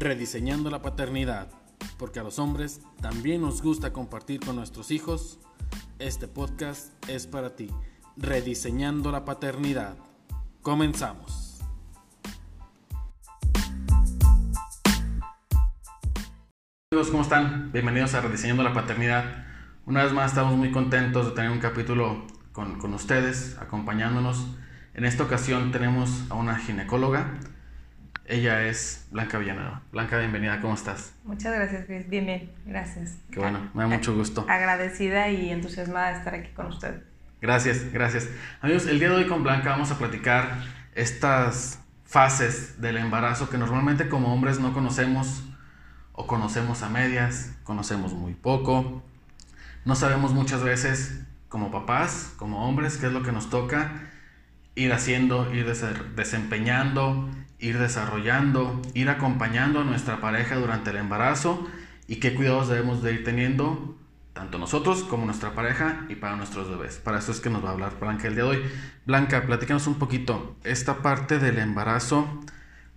Rediseñando la paternidad, porque a los hombres también nos gusta compartir con nuestros hijos. Este podcast es para ti. Rediseñando la paternidad. Comenzamos. ¿cómo están? Bienvenidos a Rediseñando la paternidad. Una vez más estamos muy contentos de tener un capítulo con, con ustedes, acompañándonos. En esta ocasión tenemos a una ginecóloga ella es Blanca Villanueva. Blanca, bienvenida, ¿cómo estás? Muchas gracias, Chris. Bien, bien, gracias. Qué bueno, me da mucho gusto. Agradecida y entusiasmada de estar aquí con usted. Gracias, gracias. Amigos, el día de hoy con Blanca vamos a platicar estas fases del embarazo que normalmente como hombres no conocemos o conocemos a medias, conocemos muy poco. No sabemos muchas veces como papás, como hombres, qué es lo que nos toca ir haciendo, ir desempeñando ir desarrollando, ir acompañando a nuestra pareja durante el embarazo y qué cuidados debemos de ir teniendo tanto nosotros como nuestra pareja y para nuestros bebés. Para eso es que nos va a hablar Blanca el día de hoy. Blanca, platícanos un poquito esta parte del embarazo.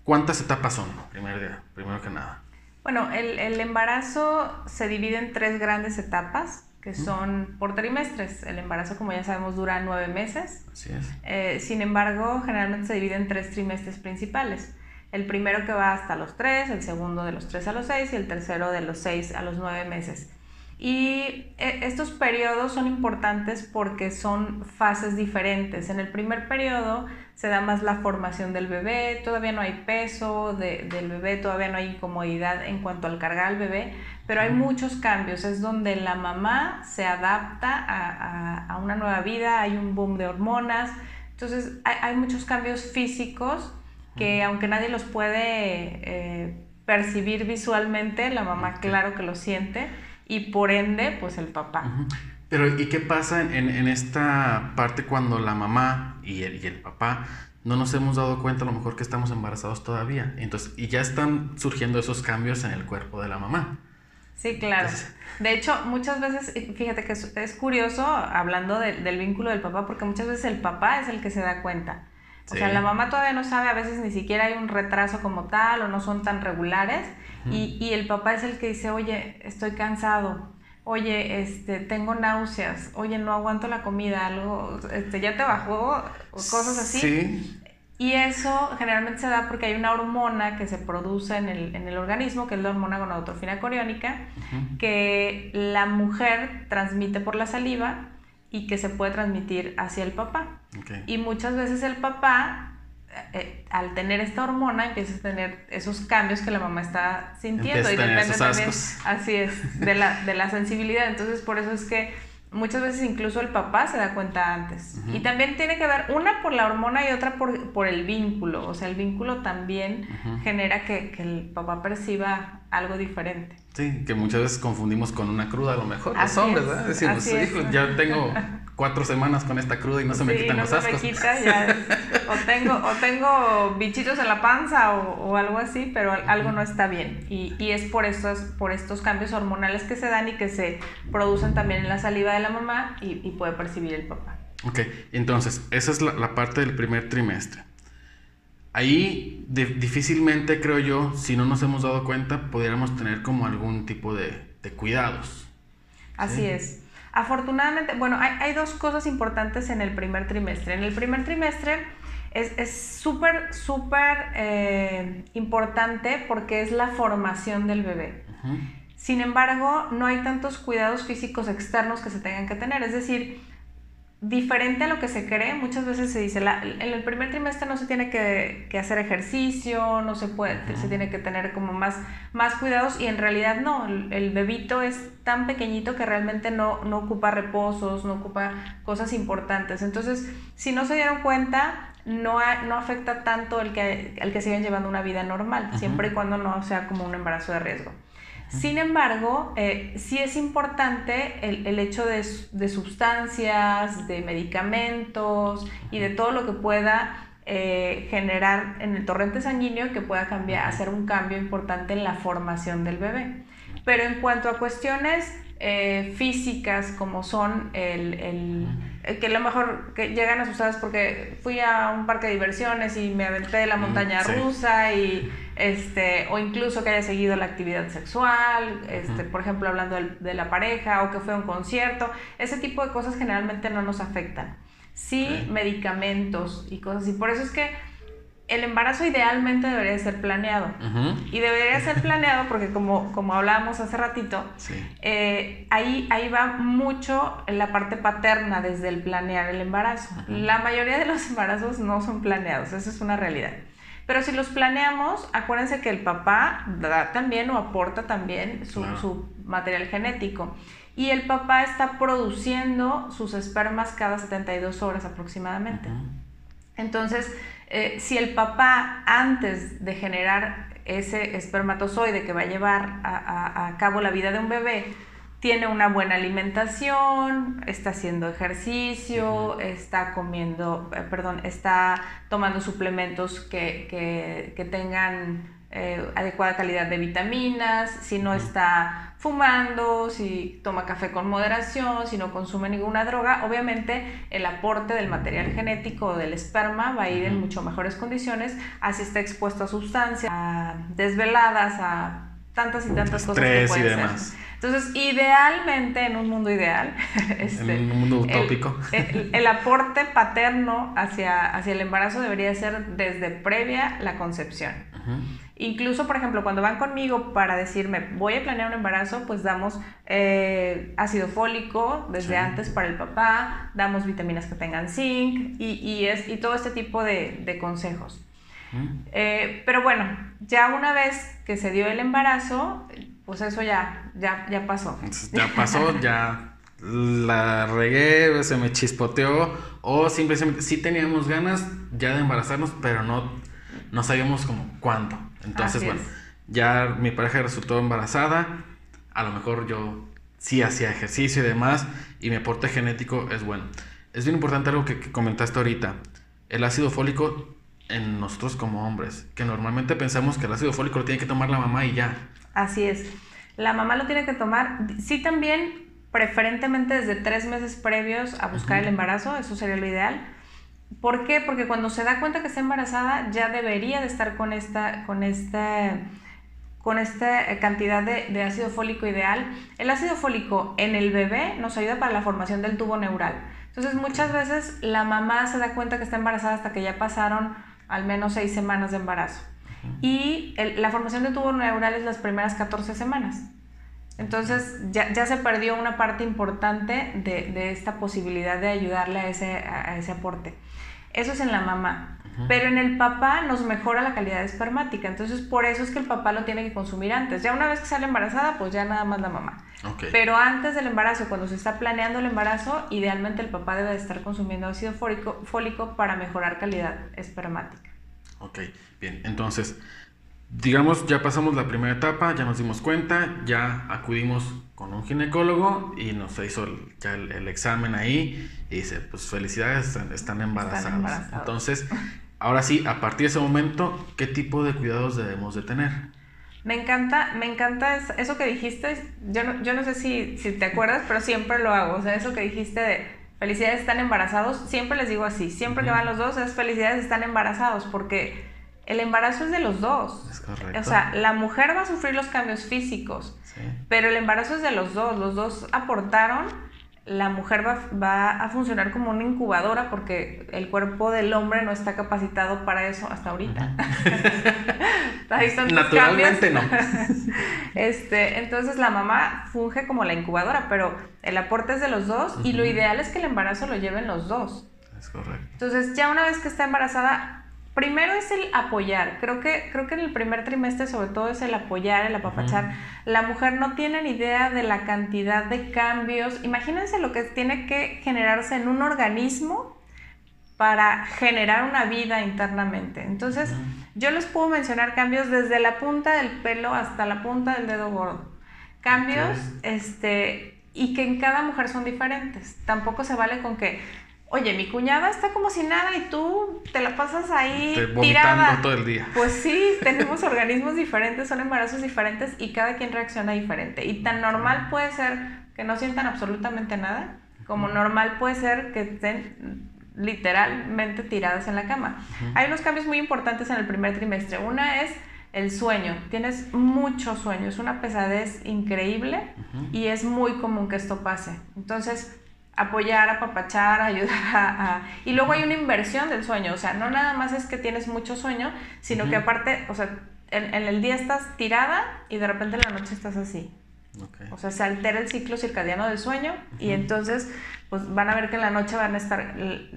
¿Cuántas etapas son? Primero, que nada. Bueno, el, el embarazo se divide en tres grandes etapas que son por trimestres. El embarazo, como ya sabemos, dura nueve meses. Así es. Eh, sin embargo, generalmente se divide en tres trimestres principales. El primero que va hasta los tres, el segundo de los tres a los seis y el tercero de los seis a los nueve meses. Y eh, estos periodos son importantes porque son fases diferentes. En el primer periodo se da más la formación del bebé, todavía no hay peso del bebé, todavía no hay incomodidad en cuanto al cargar al bebé, pero hay muchos cambios. Es donde la mamá se adapta a, una nueva vida, hay un boom de hormonas. Entonces hay, muchos cambios físicos que aunque nadie los puede eh, percibir visualmente, la mamá claro que lo siente y por ende, pues el papá. Pero, ¿y qué pasa en, en, esta parte cuando la mamá y el, y el, papá no nos hemos dado cuenta a lo mejor que estamos embarazados todavía? Entonces, y ya están surgiendo esos cambios en el cuerpo de la mamá. Sí, claro. de hecho, muchas veces, fíjate que es, curioso hablando del vínculo del papá, porque muchas veces el papá es el que se da cuenta. O sea, la mamá todavía no sabe, a veces ni siquiera hay un retraso como tal o no son tan regulares y, y, el papá es el que dice, oye, estoy cansado, oye, este, tengo náuseas, oye, no aguanto la comida, algo, este, ya te bajó, cosas así. Sí. Y eso generalmente se da porque hay una hormona que se produce en el, en el organismo, que es la hormona gonadotrofina coriónica, que la mujer transmite por la saliva y que se puede transmitir hacia el papá. Y muchas veces el papá eh, al tener esta hormona empieza a tener esos cambios que la mamá está sintiendo y depende también, así es, de la, de la sensibilidad. Entonces, por eso es que muchas veces incluso el papá se da cuenta antes. Y también tiene que ver una por la hormona y otra por, por el vínculo. O sea, el vínculo también genera que, que, el papá perciba algo diferente. Sí, que muchas veces confundimos con una cruda a lo mejor. Los hombres, ¿verdad? Decimos, hijo, ya tengo cuatro semanas con esta cruda y no se me quitan los ascos. Se me quita, ya. o, tengo, o tengo bichitos en la panza o, o algo así, pero algo no está bien. Y, y, es por estos, por estos cambios hormonales que se dan y que se producen también en la saliva de la mamá y, y puede percibir el papá. Ok, entonces, esa es la, la parte del primer trimestre. Ahí difícilmente, creo yo, si no nos hemos dado cuenta, pudiéramos tener como algún tipo de, de cuidados. Así es. Afortunadamente, bueno, hay, dos cosas importantes en el primer trimestre. En el primer trimestre es súper, súper eh, importante porque es la formación del bebé. Sin embargo, no hay tantos cuidados físicos externos que se tengan que tener. Es decir, diferente a lo que se cree, muchas veces se dice, en el primer trimestre no se tiene que, hacer ejercicio, no se puede, se tiene que tener como más, más cuidados y en realidad no, el, bebito es tan pequeñito que realmente no, no ocupa reposos, no ocupa cosas importantes. Entonces, si no se dieron cuenta, no, no afecta tanto el que, el que sigan llevando una vida normal, siempre y cuando no sea como un embarazo de riesgo. Sin embargo, eh, sí es importante el, hecho de, sustancias, de medicamentos y de todo lo que pueda eh, generar en el torrente sanguíneo que pueda cambiar, hacer un cambio importante en la formación del bebé. Pero en cuanto a cuestiones eh, físicas como son el, que a lo mejor que llegan asustadas porque fui a un parque de diversiones y me aventé de la montaña rusa y este, o incluso que haya seguido la actividad sexual, este, por ejemplo, hablando de, la pareja, o que fue a un concierto, ese tipo de cosas generalmente no nos afectan. Sí, medicamentos y cosas así. Por eso es que el embarazo idealmente debería ser planeado. Y debería ser planeado porque como, como hablábamos hace ratito, eh, ahí, ahí va mucho la parte paterna desde el planear el embarazo. La mayoría de los embarazos no son planeados, esa es una realidad. Pero si los planeamos, acuérdense que el papá da también o aporta también su, su material genético. Y el papá está produciendo sus espermas cada 72 horas aproximadamente. Entonces, eh, si el papá antes de generar ese espermatozoide que va a llevar a, cabo la vida de un bebé, tiene una buena alimentación, está haciendo ejercicio, está comiendo, eh, perdón, está tomando suplementos que, que tengan eh, adecuada calidad de vitaminas, si no está fumando, si toma café con moderación, si no consume ninguna droga, obviamente el aporte del material genético del esperma va a ir en mucho mejores condiciones, así está expuesto a sustancias, a desveladas, a tantas y tantas cosas que pueden y demás. Entonces, idealmente, en un mundo ideal, este, en un mundo utópico, el, aporte paterno hacia, hacia el embarazo debería ser desde previa la concepción. Incluso, por ejemplo, cuando van conmigo para decirme, voy a planear un embarazo, pues damos eh, ácido fólico desde antes para el papá, damos vitaminas que tengan zinc y, y, es, y todo este tipo de, de consejos. Eh, pero bueno, ya una vez que se dio el embarazo, pues eso ya, ya, ya pasó. Ya pasó, ya la regué, se me chispoteó, o simplemente sí teníamos ganas ya de embarazarnos, pero no, no sabíamos como cuándo. Entonces, bueno, ya mi pareja resultó embarazada, a lo mejor yo sí hacía ejercicio y demás, y mi aporte genético es bueno. Es bien importante algo que, comentaste ahorita, el ácido fólico en nosotros como hombres, que normalmente pensamos que el ácido fólico lo tiene que tomar la mamá y ya. Así es, la mamá lo tiene que tomar, sí también preferentemente desde tres meses previos a buscar el embarazo, eso sería lo ideal ¿Por qué? Porque cuando se da cuenta que está embarazada ya debería de estar con esta, con con esta cantidad de, ácido fólico ideal. El ácido fólico en el bebé nos ayuda para la formación del tubo neural. Entonces muchas veces la mamá se da cuenta que está embarazada hasta que ya pasaron al menos seis semanas de embarazo. Y la formación del tubo neural es las primeras 14 semanas. Entonces ya, ya se perdió una parte importante de, de, esta posibilidad de ayudarle a ese, a ese aporte. Eso es en la mamá. Pero en el papá nos mejora la calidad espermática. Entonces, por eso es que el papá lo tiene que consumir antes. Ya una vez que sale embarazada, pues ya nada más la mamá. Pero antes del embarazo, cuando se está planeando el embarazo, idealmente el papá debe de estar consumiendo ácido fólico, fólico para mejorar calidad espermática. Ok, bien. Entonces, digamos, ya pasamos la primera etapa, ya nos dimos cuenta, ya acudimos con un ginecólogo y nos hizo ya el, examen ahí y dice, pues felicidades, están, embarazadas. Entonces, ahora sí, a partir de ese momento, ¿qué tipo de cuidados debemos de tener? Me encanta, me encanta eso que dijiste, yo no, yo no sé si, si te acuerdas, pero siempre lo hago, o sea, eso que dijiste de felicidades están embarazados, siempre les digo así, siempre que van los dos es felicidades están embarazados, porque el embarazo es de los dos. Es correcto. O sea, la mujer va a sufrir los cambios físicos, pero el embarazo es de los dos. Los dos aportaron. La mujer va, a funcionar como una incubadora porque el cuerpo del hombre no está capacitado para eso hasta ahorita. Naturalmente no. este, entonces la mamá funge como la incubadora, pero el aporte es de los dos y lo ideal es que el embarazo lo lleven los dos. Es correcto. Entonces ya una vez que está embarazada, Primero es el apoyar. Creo que, creo que en el primer trimestre sobre todo es el apoyar, el apapachar. La mujer no tiene ni idea de la cantidad de cambios. Imagínense lo que tiene que generarse en un organismo para generar una vida internamente. Entonces, yo les puedo mencionar cambios desde la punta del pelo hasta la punta del dedo gordo. Cambios, este, y que en cada mujer son diferentes. Tampoco se vale con que oye, mi cuñada está como si nada y tú te la pasas ahí tirada. todo el día. Pues sí, tenemos organismos diferentes, son embarazos diferentes y cada quien reacciona diferente. Y tan normal puede ser que no sientan absolutamente nada, como normal puede ser que estén literalmente tiradas en la cama. Hay unos cambios muy importantes en el primer trimestre. Una es el sueño. Tienes mucho sueño, es una pesadez increíble y es muy común que esto pase. Entonces, apoyar, apapachar, ayudar a, Y luego hay una inversión del sueño, o sea, no nada más es que tienes mucho sueño, sino que aparte, o sea, en, en, el día estás tirada y de repente en la noche estás así. O sea, se altera el ciclo circadiano del sueño y entonces pues van a ver que en la noche van a estar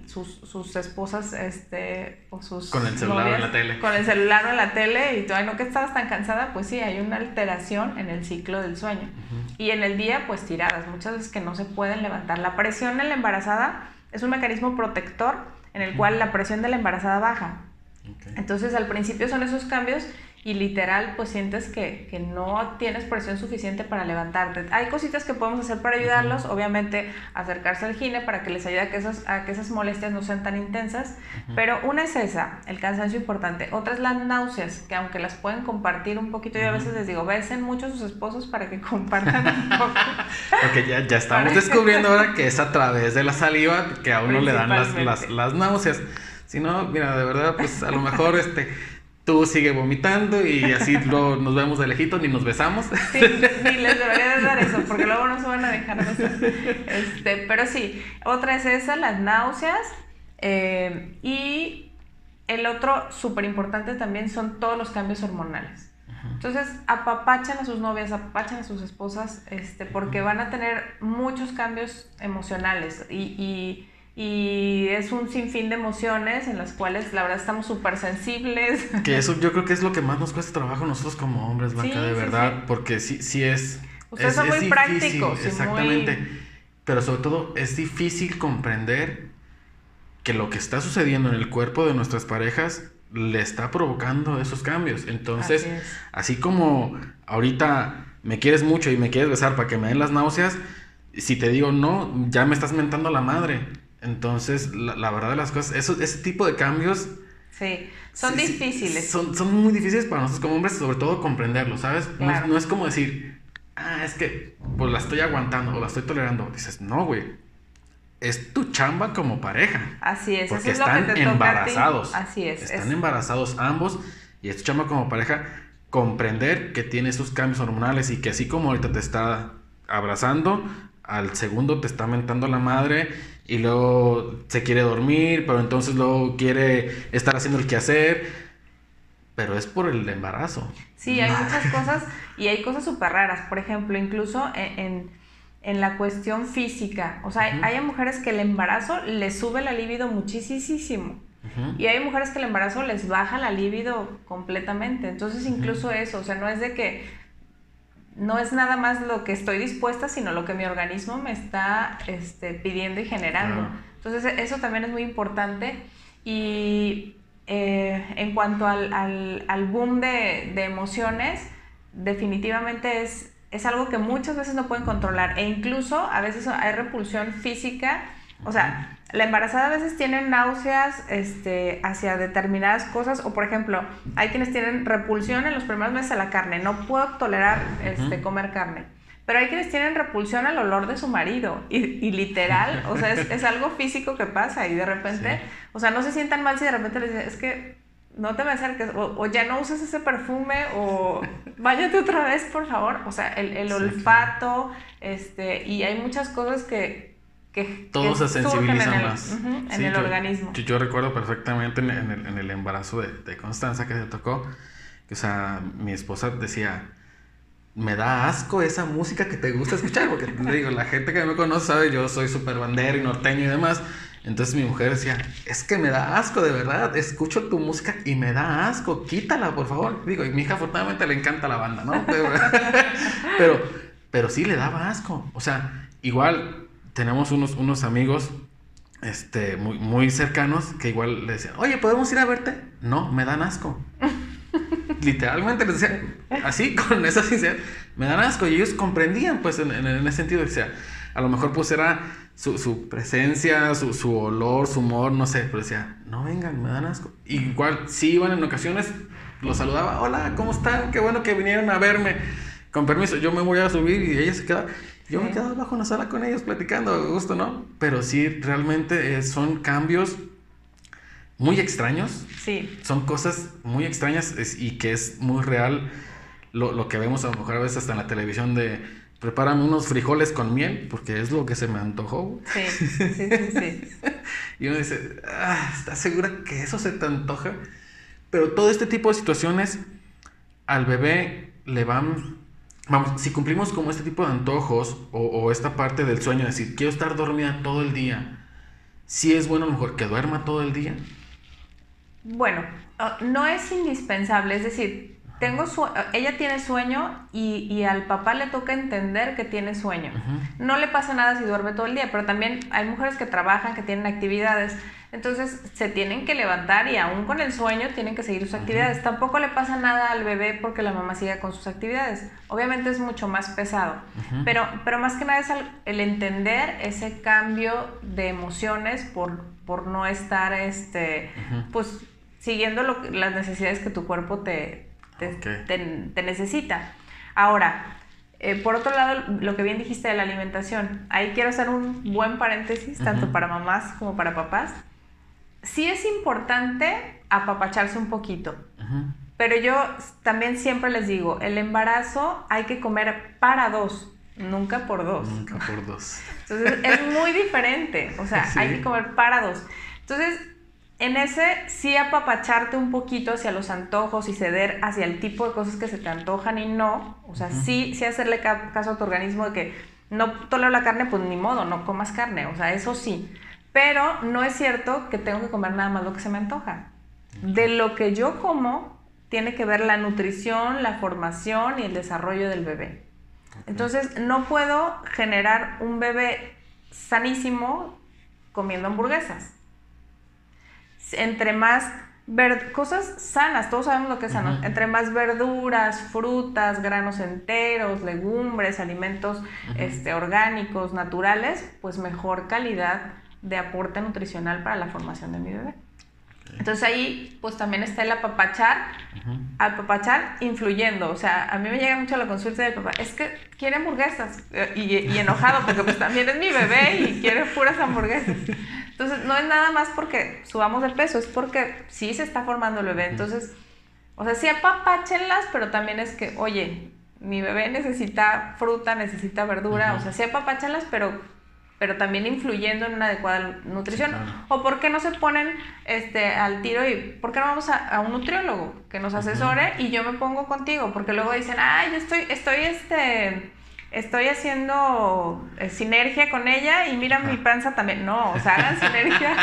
sus, sus esposas este, o sus... Con el celular en la tele. Con el celular en la tele y tú, ay, no que estabas tan cansada, pues sí, hay una alteración en el ciclo del sueño. Y en el día, pues tiradas, muchas veces que no se pueden levantar. La presión en la embarazada es un mecanismo protector en el cual la presión de la embarazada baja. Entonces al principio son esos cambios y literal pues sientes que, que, no tienes presión suficiente para levantarte. Hay cositas que podemos hacer para ayudarlos, obviamente acercarse al gine para que les ayude a que esas, a que esas molestias no sean tan intensas, pero una es esa, el cansancio importante, otra es las náuseas, que aunque las pueden compartir un poquito, yo a veces les digo, besen mucho a sus esposos para que compartan un poco. Porque ya, ya estamos descubriendo ahora que es a través de la saliva que a uno le dan las, las, las náuseas. Si no, mira, de verdad, pues a lo mejor este tú sigue vomitando y así luego nos vemos de lejito ni nos besamos. Sí, ni les debería de dar eso, porque luego no se van a dejar besar. Este, pero sí, otra es esa, las náuseas. Eh, y el otro súper importante también son todos los cambios hormonales. Entonces, apapachan a sus novias, apapachan a sus esposas, este, porque van a tener muchos cambios emocionales y y es un sinfín de emociones en las cuales la verdad estamos súper sensibles. Que eso yo creo que es lo que más nos cuesta trabajo nosotros como hombres, Blanca, de verdad, porque sí, sí es... Ustedes son muy prácticos. Exactamente. Pero sobre todo es difícil comprender que lo que está sucediendo en el cuerpo de nuestras parejas le está provocando esos cambios. Entonces, así, así como ahorita me quieres mucho y me quieres besar para que me den las náuseas, si te digo no, ya me estás mentando la madre. Entonces, la, verdad de las cosas, eso, ese tipo de cambios... Sí, son difíciles. son, son muy difíciles para nosotros como hombres, sobre todo comprenderlo, ¿sabes? No, es, como decir, ah, es que pues la estoy aguantando o la estoy tolerando. Dices, no, güey. Es tu chamba como pareja. Así es, porque están embarazados. Así es. Están embarazados ambos y es tu chamba como pareja comprender que tiene esos cambios hormonales y que así como ahorita te está abrazando, al segundo te está mentando la madre y luego se quiere dormir, pero entonces luego quiere estar haciendo el quehacer. Pero es por el embarazo. Sí, hay muchas cosas y hay cosas súper raras. Por ejemplo, incluso en, la cuestión física. O sea, hay mujeres que el embarazo les sube la libido muchísimo. Y hay mujeres que el embarazo les baja la libido completamente. Entonces, incluso eso, o sea, no es de que no es nada más lo que estoy dispuesta, sino lo que mi organismo me está este, pidiendo y generando. Entonces eso también es muy importante. Y eh, en cuanto al, al, boom de, de, emociones, definitivamente es, es algo que muchas veces no pueden controlar. E incluso a veces hay repulsión física. O sea, la embarazada a veces tiene náuseas este, hacia determinadas cosas o por ejemplo, hay quienes tienen repulsión en los primeros meses a la carne, no puedo tolerar este, comer carne. Pero hay quienes tienen repulsión al olor de su marido y, literal, o sea, es, algo físico que pasa y de repente, o sea, no se sientan mal si de repente les dicen, es que no te me acerques o, ya no uses ese perfume o váyate otra vez, por favor. O sea, el, el olfato, este, y hay muchas cosas que, que, todos se sensibilizan más. en el organismo. Yo, recuerdo perfectamente en, el, en el, embarazo de, de, Constanza que se tocó, que, o sea, mi esposa decía, me da asco esa música que te gusta escuchar, porque digo, la gente que me conoce sabe, yo soy súper bandero y norteño y demás. Entonces mi mujer decía, es que me da asco, de verdad, escucho tu música y me da asco, quítala, por favor. Digo, y mi hija afortunadamente le encanta la banda, ¿no? Pero, pero sí le daba asco. O sea, igual tenemos unos, unos amigos este, muy, muy cercanos que igual le decían, oye, ¿podemos ir a verte? No, me dan asco. Literalmente les decían, así, con esa sinceridad, me dan asco. Y ellos comprendían, pues, en, ese sentido, decía, a lo mejor, pues, era su, presencia, su, su, olor, su humor, no sé, pero decía, no vengan, me dan asco. Igual, sí iban en ocasiones, los saludaba, hola, ¿cómo están? Qué bueno que vinieron a verme. Con permiso, yo me voy a subir y ella se queda. Yo me quedo abajo en la sala con ellos platicando, gusto, ¿no? Pero sí, realmente eh, son cambios muy extraños. Sí. Son cosas muy extrañas y que es muy real lo, lo, que vemos a lo mejor a veces hasta en la televisión de prepárame unos frijoles con miel porque es lo que se me antojó. Sí, sí, sí, sí. y uno dice, ah, ¿estás segura que eso se te antoja? Pero todo este tipo de situaciones al bebé le van... Vamos, si cumplimos como este tipo de antojos o, o esta parte del sueño, decir, quiero estar dormida todo el día, si es bueno a lo mejor que duerma todo el día. Bueno, ah, no es indispensable, es decir, tengo ella tiene sueño y, al papá le toca entender que tiene sueño. No le pasa nada si duerme todo el día, pero también hay mujeres que trabajan, que tienen actividades. Entonces se tienen que levantar y aún con el sueño tienen que seguir sus actividades. Tampoco le pasa nada al bebé porque la mamá siga con sus actividades. Obviamente es mucho más pesado, pero, pero más que nada es el, entender ese cambio de emociones por, por no estar este, pues, siguiendo las necesidades que tu cuerpo te, te, necesita. Ahora, eh, por otro lado, lo que bien dijiste de la alimentación, ahí quiero hacer un buen paréntesis, tanto para mamás como para papás. Sí es importante apapacharse un poquito, pero yo también siempre les digo, el embarazo hay que comer para dos, nunca por dos. Nunca por dos. Entonces es muy diferente, o sea, hay que comer para dos. Entonces, en ese sí apapacharte un poquito hacia los antojos y ceder hacia el tipo de cosas que se te antojan y no, o sea, sí, sí hacerle caso a tu organismo de que no tolero la carne, pues ni modo, no comas carne, o sea, eso sí. Pero no es cierto que tengo que comer nada más lo que se me antoja. De lo que yo como tiene que ver la nutrición, la formación y el desarrollo del bebé. Entonces, no puedo generar un bebé sanísimo comiendo hamburguesas. Entre más cosas sanas, todos sabemos lo que es sano, entre más verduras, frutas, granos enteros, legumbres, alimentos este, orgánicos, naturales, pues mejor calidad de aporte nutricional para la formación de mi bebé. Entonces ahí pues también está el apapachar, apapachar influyendo, o sea, a mí me llega mucho la consulta del papá, es que quiere hamburguesas eh, y, y enojado porque pues también es mi bebé y quiere puras hamburguesas. Entonces, no es nada más porque subamos de peso, es porque sí se está formando el bebé. Entonces, o sea, sí apapáchenlas, pero también es que, oye, mi bebé necesita fruta, necesita verdura, o sea, sí apapáchenlas, pero, pero también influyendo en una adecuada nutrición. O por qué no se ponen este, al tiro y por qué no vamos a, un nutriólogo que nos asesore y yo me pongo contigo, porque luego dicen, ay, yo estoy, estoy este estoy haciendo eh, sinergia con ella y mira mi panza también. No, o sea, hagan sinergia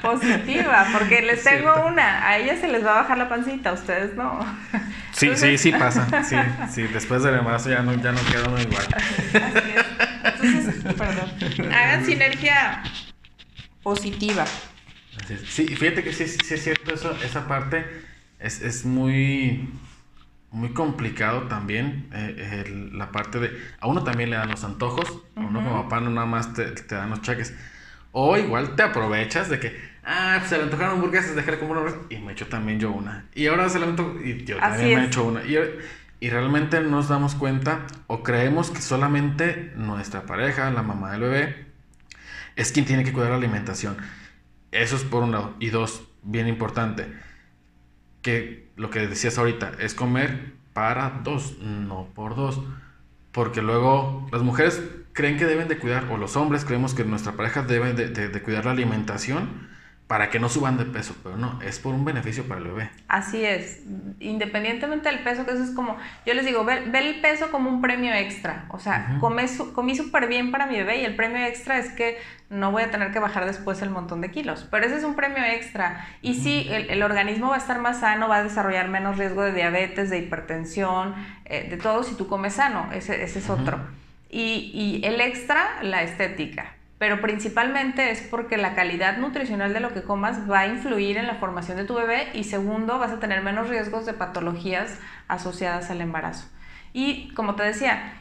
positiva, porque les tengo una, a ella se les va a bajar la pancita, a ustedes no. Sí, sí, sí pasa. Sí, sí, después del embarazo ya no, ya no queda uno igual. Así es. Entonces, perdón. Hagan sinergia positiva. Sí, fíjate que sí, sí es cierto eso, esa parte es, es muy muy complicado también eh, la parte de... A uno también le dan los antojos, a uno como papá no nada más te, te, dan los cheques. O igual te aprovechas de que, ah, pues se le antojaron hamburguesas, dejaré como una y me echo también yo una. Y ahora se le antojo y yo también me echo una. Y, y realmente nos damos cuenta o creemos que solamente nuestra pareja, la mamá del bebé, es quien tiene que cuidar la alimentación. Eso es por un lado. Y dos, bien importante, que lo que decías ahorita, es comer para dos, no por dos. Porque luego las mujeres creen que deben de cuidar, o los hombres creemos que nuestra pareja debe de, de cuidar la alimentación para que no suban de peso, pero no, es por un beneficio para el bebé. Así es, independientemente del peso, que eso es como, yo les digo, ve, el peso como un premio extra, o sea, comí súper bien para mi bebé y el premio extra es que no voy a tener que bajar después el montón de kilos, pero ese es un premio extra. Y sí, el, organismo va a estar más sano, va a desarrollar menos riesgo de diabetes, de hipertensión, eh, de todo si tú comes sano, ese, ese es otro. Y, y el extra, la estética pero principalmente es porque la calidad nutricional de lo que comas va a influir en la formación de tu bebé y segundo, vas a tener menos riesgos de patologías asociadas al embarazo. Y como te decía,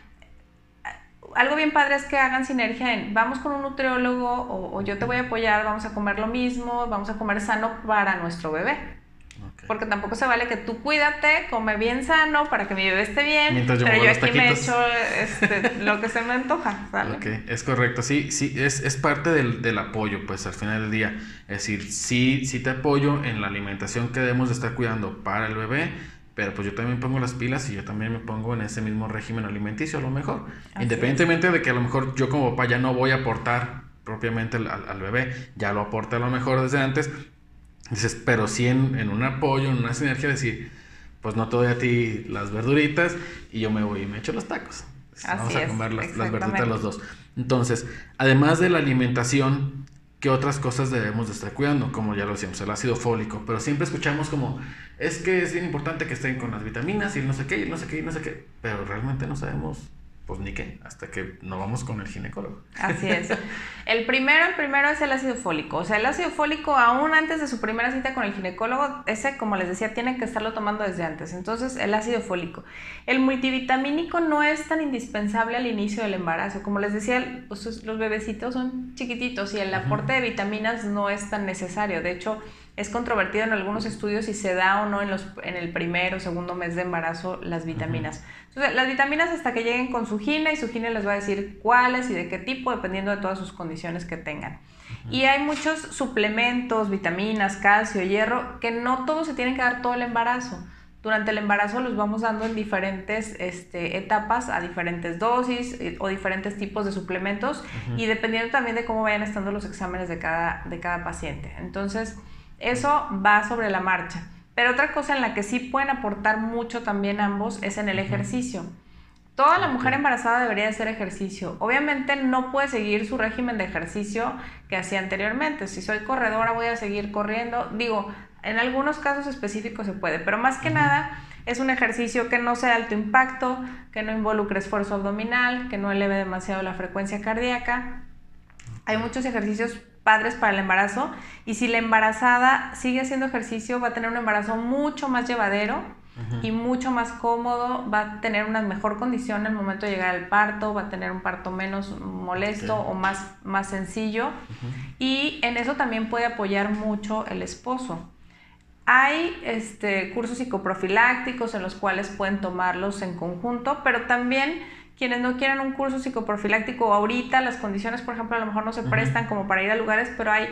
algo bien padre es que hagan sinergia en vamos con un nutriólogo o, yo te voy a apoyar, vamos a comer lo mismo, vamos a comer sano para nuestro bebé. Porque tampoco se vale que tú cuídate, come bien sano para que mi bebé esté bien, Mientras yo pero yo aquí los me taquitos. echo este, lo que se me antoja, ¿sale? Ok, es correcto, sí, sí, es, es parte del, del apoyo, pues al final del día. Es decir, sí, sí te apoyo en la alimentación que debemos de estar cuidando para el bebé, pero pues yo también pongo las pilas y yo también me pongo en ese mismo régimen alimenticio a lo mejor. Así Independientemente de que a lo mejor yo como papá ya no voy a aportar propiamente al, al- al bebé, ya lo aporta a lo mejor desde antes. Dices, pero sí en, en un apoyo, en una sinergia, decir, pues no te doy a ti las verduritas y yo me voy y me echo los tacos. Vamos Así a comer las, las verduritas los dos. Entonces, además de la alimentación, ¿qué otras cosas debemos de estar cuidando? Como ya lo decíamos, el ácido fólico. Pero siempre escuchamos como, es que es bien importante que estén con las vitaminas y no sé qué, y no sé qué, y no sé qué. Pero realmente no sabemos, pues ni qué, hasta que no vamos con el ginecólogo. Así es. El primero, el primero es el ácido fólico. O sea, el ácido fólico, aún antes de su primera cita con el ginecólogo, ese, como les decía, tienen que estarlo tomando desde antes. Entonces, el ácido fólico. El multivitamínico no es tan indispensable al inicio del embarazo. Como les decía, los bebecitos son chiquititos y el aporte de vitaminas no es tan necesario. De hecho, es controvertido en algunos estudios si se da o no en, los, en el primer o segundo mes de embarazo las vitaminas. Entonces, las vitaminas hasta que lleguen con su gine y su gine les va a decir cuáles y de qué tipo, dependiendo de todas sus condiciones que tengan. Y hay muchos suplementos, vitaminas, calcio, hierro, que no todos se tienen que dar todo el embarazo. Durante el embarazo los vamos dando en diferentes este, etapas, a diferentes dosis eh, o diferentes tipos de suplementos y dependiendo también de cómo vayan estando los exámenes de cada, de cada paciente. Entonces, eso va sobre la marcha. Pero otra cosa en la que sí pueden aportar mucho también ambos es en el ejercicio. Toda la mujer embarazada debería hacer ejercicio. Obviamente no puede seguir su régimen de ejercicio que hacía anteriormente. Si soy corredora voy a seguir corriendo. Digo, en algunos casos específicos se puede, pero más que nada es un ejercicio que no sea de alto impacto, que no involucre esfuerzo abdominal, que no eleve demasiado la frecuencia cardíaca. Hay muchos ejercicios padres para el embarazo y si la embarazada sigue haciendo ejercicio va a tener un embarazo mucho más llevadero y mucho más cómodo, va a tener una mejor condición en el momento de llegar al parto, va a tener un parto menos molesto o más, más sencillo. Y en eso también puede apoyar mucho el esposo. Hay este, cursos psicoprofilácticos en los cuales pueden tomarlos en conjunto, pero también quienes no quieran un curso psicoprofiláctico ahorita, las condiciones, por ejemplo, a lo mejor no se prestan como para ir a lugares, pero hay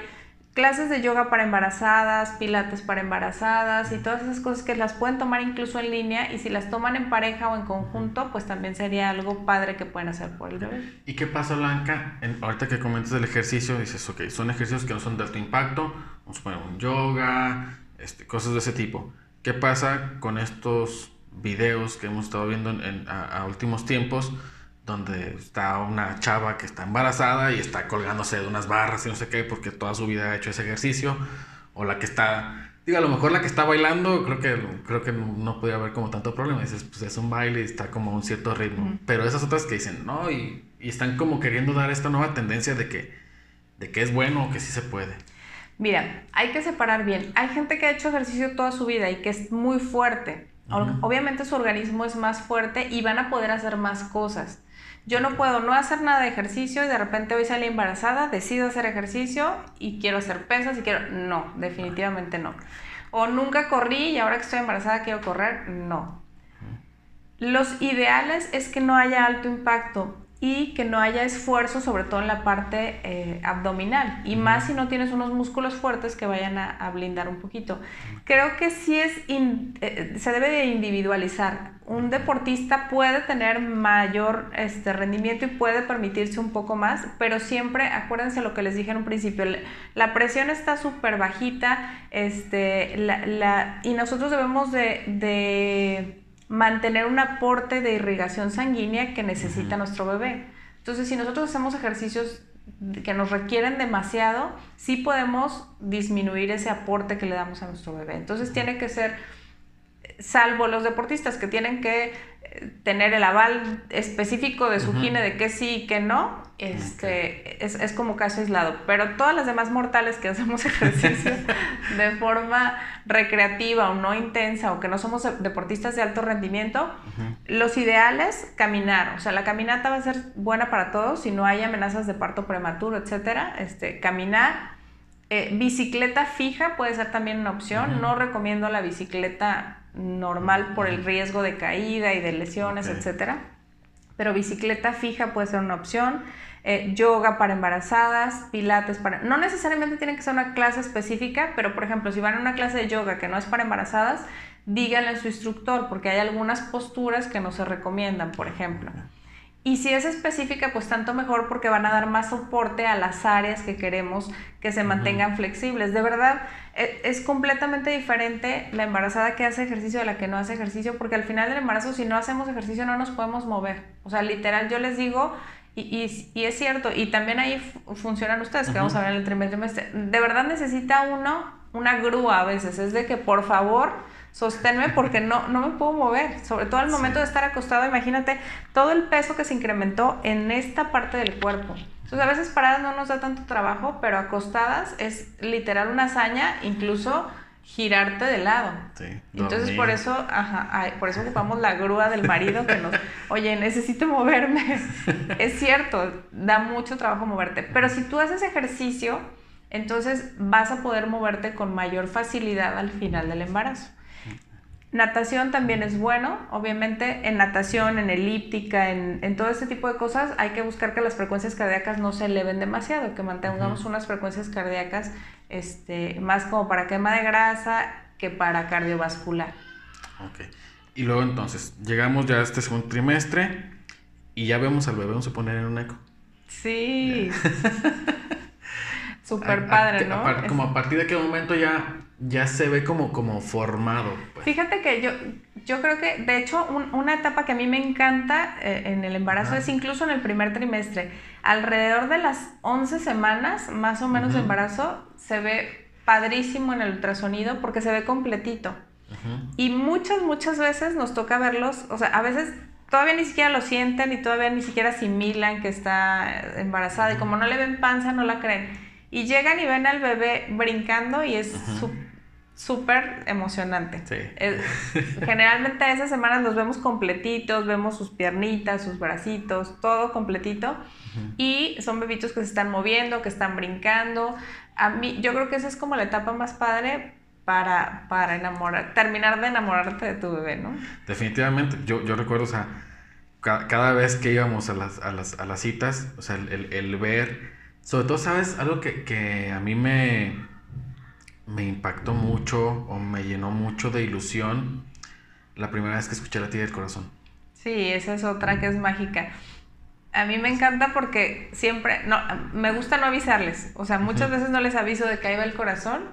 clases de yoga para embarazadas, pilates para embarazadas y todas esas cosas que las pueden tomar incluso en línea y si las toman en pareja o en conjunto, pues también sería algo padre que pueden hacer por el bebé. ¿Y qué pasa, Blanca? En- ahorita que comentas del ejercicio, dices, ok, son ejercicios que no son de alto impacto, vamos a poner un yoga, este, cosas de ese tipo. ¿Qué pasa con estos videos que hemos estado viendo en, en- a, a últimos tiempos, donde está una chava que está embarazada y está colgándose de unas barras y no sé qué, porque toda su vida ha hecho ese ejercicio, o la que está... Digo, a lo mejor la que está bailando, creo que, creo que no, podía haber como tanto problema. Dices, pues es un baile y está como a un cierto ritmo. Pero esas otras que dicen, no, y, y están como queriendo dar esta nueva tendencia de que, de que es bueno o que sí se puede. Mira, hay que separar bien. Hay gente que ha hecho ejercicio toda su vida y que es muy fuerte. Obviamente su organismo es más fuerte y van a poder hacer más cosas. Yo no puedo no hacer nada de ejercicio y de repente hoy salí embarazada, decido hacer ejercicio y quiero hacer pesas y quiero... No, definitivamente no. O nunca corrí y ahora que estoy embarazada quiero correr. No. Los ideales es que no haya alto impacto y que no haya esfuerzo, sobre todo en la parte eh, abdominal, y más si no tienes unos músculos fuertes que vayan a, a blindar un poquito. Creo que sí es, in- eh, se debe de individualizar. Un deportista puede tener mayor este, rendimiento y puede permitirse un poco más, pero siempre, acuérdense lo que les dije en un principio, la- presión está súper bajita este, la- la- y nosotros debemos de- de mantener un aporte de irrigación sanguínea que necesita nuestro bebé. Entonces, si nosotros hacemos ejercicios que nos requieren demasiado, sí podemos disminuir ese aporte que le damos a nuestro bebé. Entonces, tiene que ser, salvo los deportistas que tienen que tener el aval específico de su gine de que sí y que no, este, es, es como caso aislado. Pero todas las demás mortales que hacemos ejercicio de forma recreativa o no intensa o que no somos deportistas de alto rendimiento, los ideales, caminar. O sea, la caminata va a ser buena para todos si no hay amenazas de parto prematuro, etcétera. Este, caminar, Eh, bicicleta fija puede ser también una opción. No recomiendo la bicicleta normal por el riesgo de caída y de lesiones, etcétera. Pero bicicleta fija puede ser una opción. Eh, yoga para embarazadas, pilates para... No necesariamente tiene que ser una clase específica, pero por ejemplo, si van a una clase de yoga que no es para embarazadas, díganle a su instructor, porque hay algunas posturas que no se recomiendan, por ejemplo. Y si es específica, pues tanto mejor porque van a dar más soporte a las áreas que queremos que se mantengan flexibles. De verdad, e, es, completamente diferente la embarazada que hace ejercicio de la que no hace ejercicio, porque al final del embarazo, si no hacemos ejercicio, no nos podemos mover. O sea, literal, yo les digo, y, y, es cierto, y también ahí funcionan ustedes, que vamos a ver en el trimestre. De verdad necesita uno una grúa a veces, es de que por favor sosténme porque no, no me puedo mover, sobre todo al momento de estar acostado, imagínate todo el peso que se incrementó en esta parte del cuerpo. Entonces a veces paradas no nos da tanto trabajo, pero acostadas es literal una hazaña, incluso girarte de lado. Sí, Entonces por eso, ajá, por eso ocupamos la grúa del marido que nos, oye, necesito moverme. es cierto, da mucho trabajo moverte, pero si tú haces ejercicio, entonces vas a poder moverte con mayor facilidad al final del embarazo. Natación también es bueno, obviamente en natación, en elíptica, en, todo este tipo de cosas hay que buscar que las frecuencias cardíacas no se eleven demasiado, que mantengamos unas frecuencias cardíacas este, más como para quema de grasa que para cardiovascular. Ok. Y luego entonces, llegamos ya a este segundo trimestre y ya vemos al bebé, vamos a poner en un eco. Sí. Súper padre, ¿no? como a partir de qué momento ya, ya se ve como, como formado. Pues. Fíjate que yo, yo creo que, de hecho, una etapa que a mí me encanta eh, en el embarazo es incluso en el primer trimestre. Alrededor de las 11 semanas, más o menos de embarazo, se ve padrísimo en el ultrasonido porque se ve completito. Y muchas, muchas veces nos toca verlos, o sea, a veces todavía ni siquiera lo sienten y todavía ni siquiera asimilan que está embarazada y como no le ven panza, no la creen. Y llegan y ven al bebé brincando y es súper emocionante. generalmente a esas semanas los vemos completitos, vemos sus piernitas, sus bracitos, todo completito. Y son bebitos que se están moviendo, que están brincando. A mí, yo creo que esa es como la etapa más padre para, para enamorar, terminar de enamorarte de tu bebé, ¿no? Definitivamente. Yo, yo recuerdo, o sea, cada, vez que íbamos a las, a las, a las citas, o sea, el, el ver sobre todo, ¿sabes? Algo que, a mí me, me impactó mucho o me llenó mucho de ilusión la primera vez que escuché la tía del corazón. Sí, esa es otra que es mágica. A mí me encanta porque siempre, no, me gusta no avisarles. O sea, muchas veces no les aviso de que ahí va el corazón.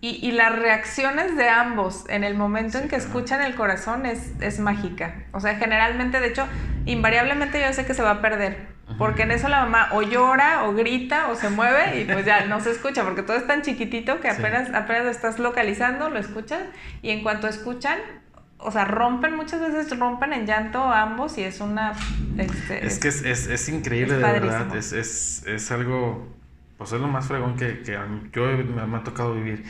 Y, y, las reacciones de ambos en el momento en que escuchan el corazón es, es mágica. O sea, generalmente, de hecho, invariablemente yo sé que se va a perder porque en eso la mamá o llora o grita o se mueve y pues ya no se escucha, porque todo es tan chiquitito que apenas, apenas lo estás localizando, lo escuchas y en cuanto escuchan, o sea, rompen, muchas veces rompen en llanto ambos y es una... Este, es que es, es, es increíble, de verdad, es, es, es, algo, pues es lo más fregón que, que yo me, ha tocado vivir.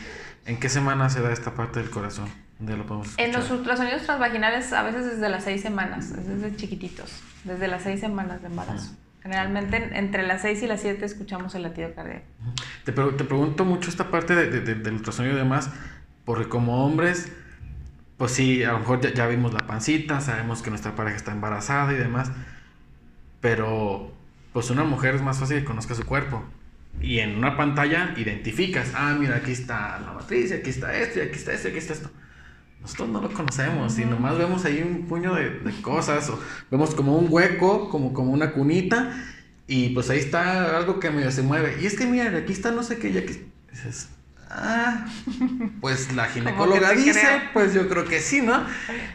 ¿En qué semana se da esta parte del corazón? De lo en los ultrasonidos transvaginales a veces desde las seis semanas, desde chiquititos, desde las seis semanas de embarazo. Generalmente entre las 6 y las 7 escuchamos el latido cardíaco. Te, pregunto mucho esta parte de, del ultrasonido y demás, porque como hombres, pues sí, a lo mejor ya, vimos la pancita, sabemos que nuestra pareja está embarazada y demás, pero pues una mujer es más fácil que conozca su cuerpo. Y en una pantalla identificas, ah, mira, aquí está la matriz, aquí está esto, y aquí está esto, aquí está esto nosotros no lo conocemos y nomás vemos ahí un puño de, cosas o vemos como un hueco, como, como una cunita y pues ahí está algo que medio se mueve. Y es que mira, aquí está no sé qué, y aquí dices, ah, pues la ginecóloga dice, pues yo creo que sí, ¿no?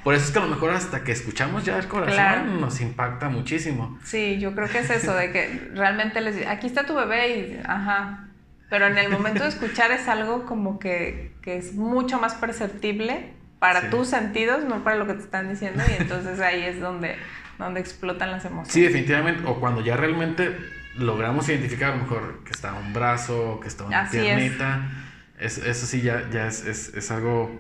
Por eso es que a lo mejor hasta que escuchamos ya el corazón nos impacta muchísimo. Sí, yo creo que es eso, de que realmente les dice, aquí está tu bebé y, ajá. Pero en el momento de escuchar es algo como que, que es mucho más perceptible para tus sentidos, no para lo que te están diciendo, y entonces ahí es donde, donde explotan las emociones. Sí, definitivamente, o cuando ya realmente logramos identificar a lo mejor que está un brazo, que está una piernita, es. eso sí ya, ya es, es, algo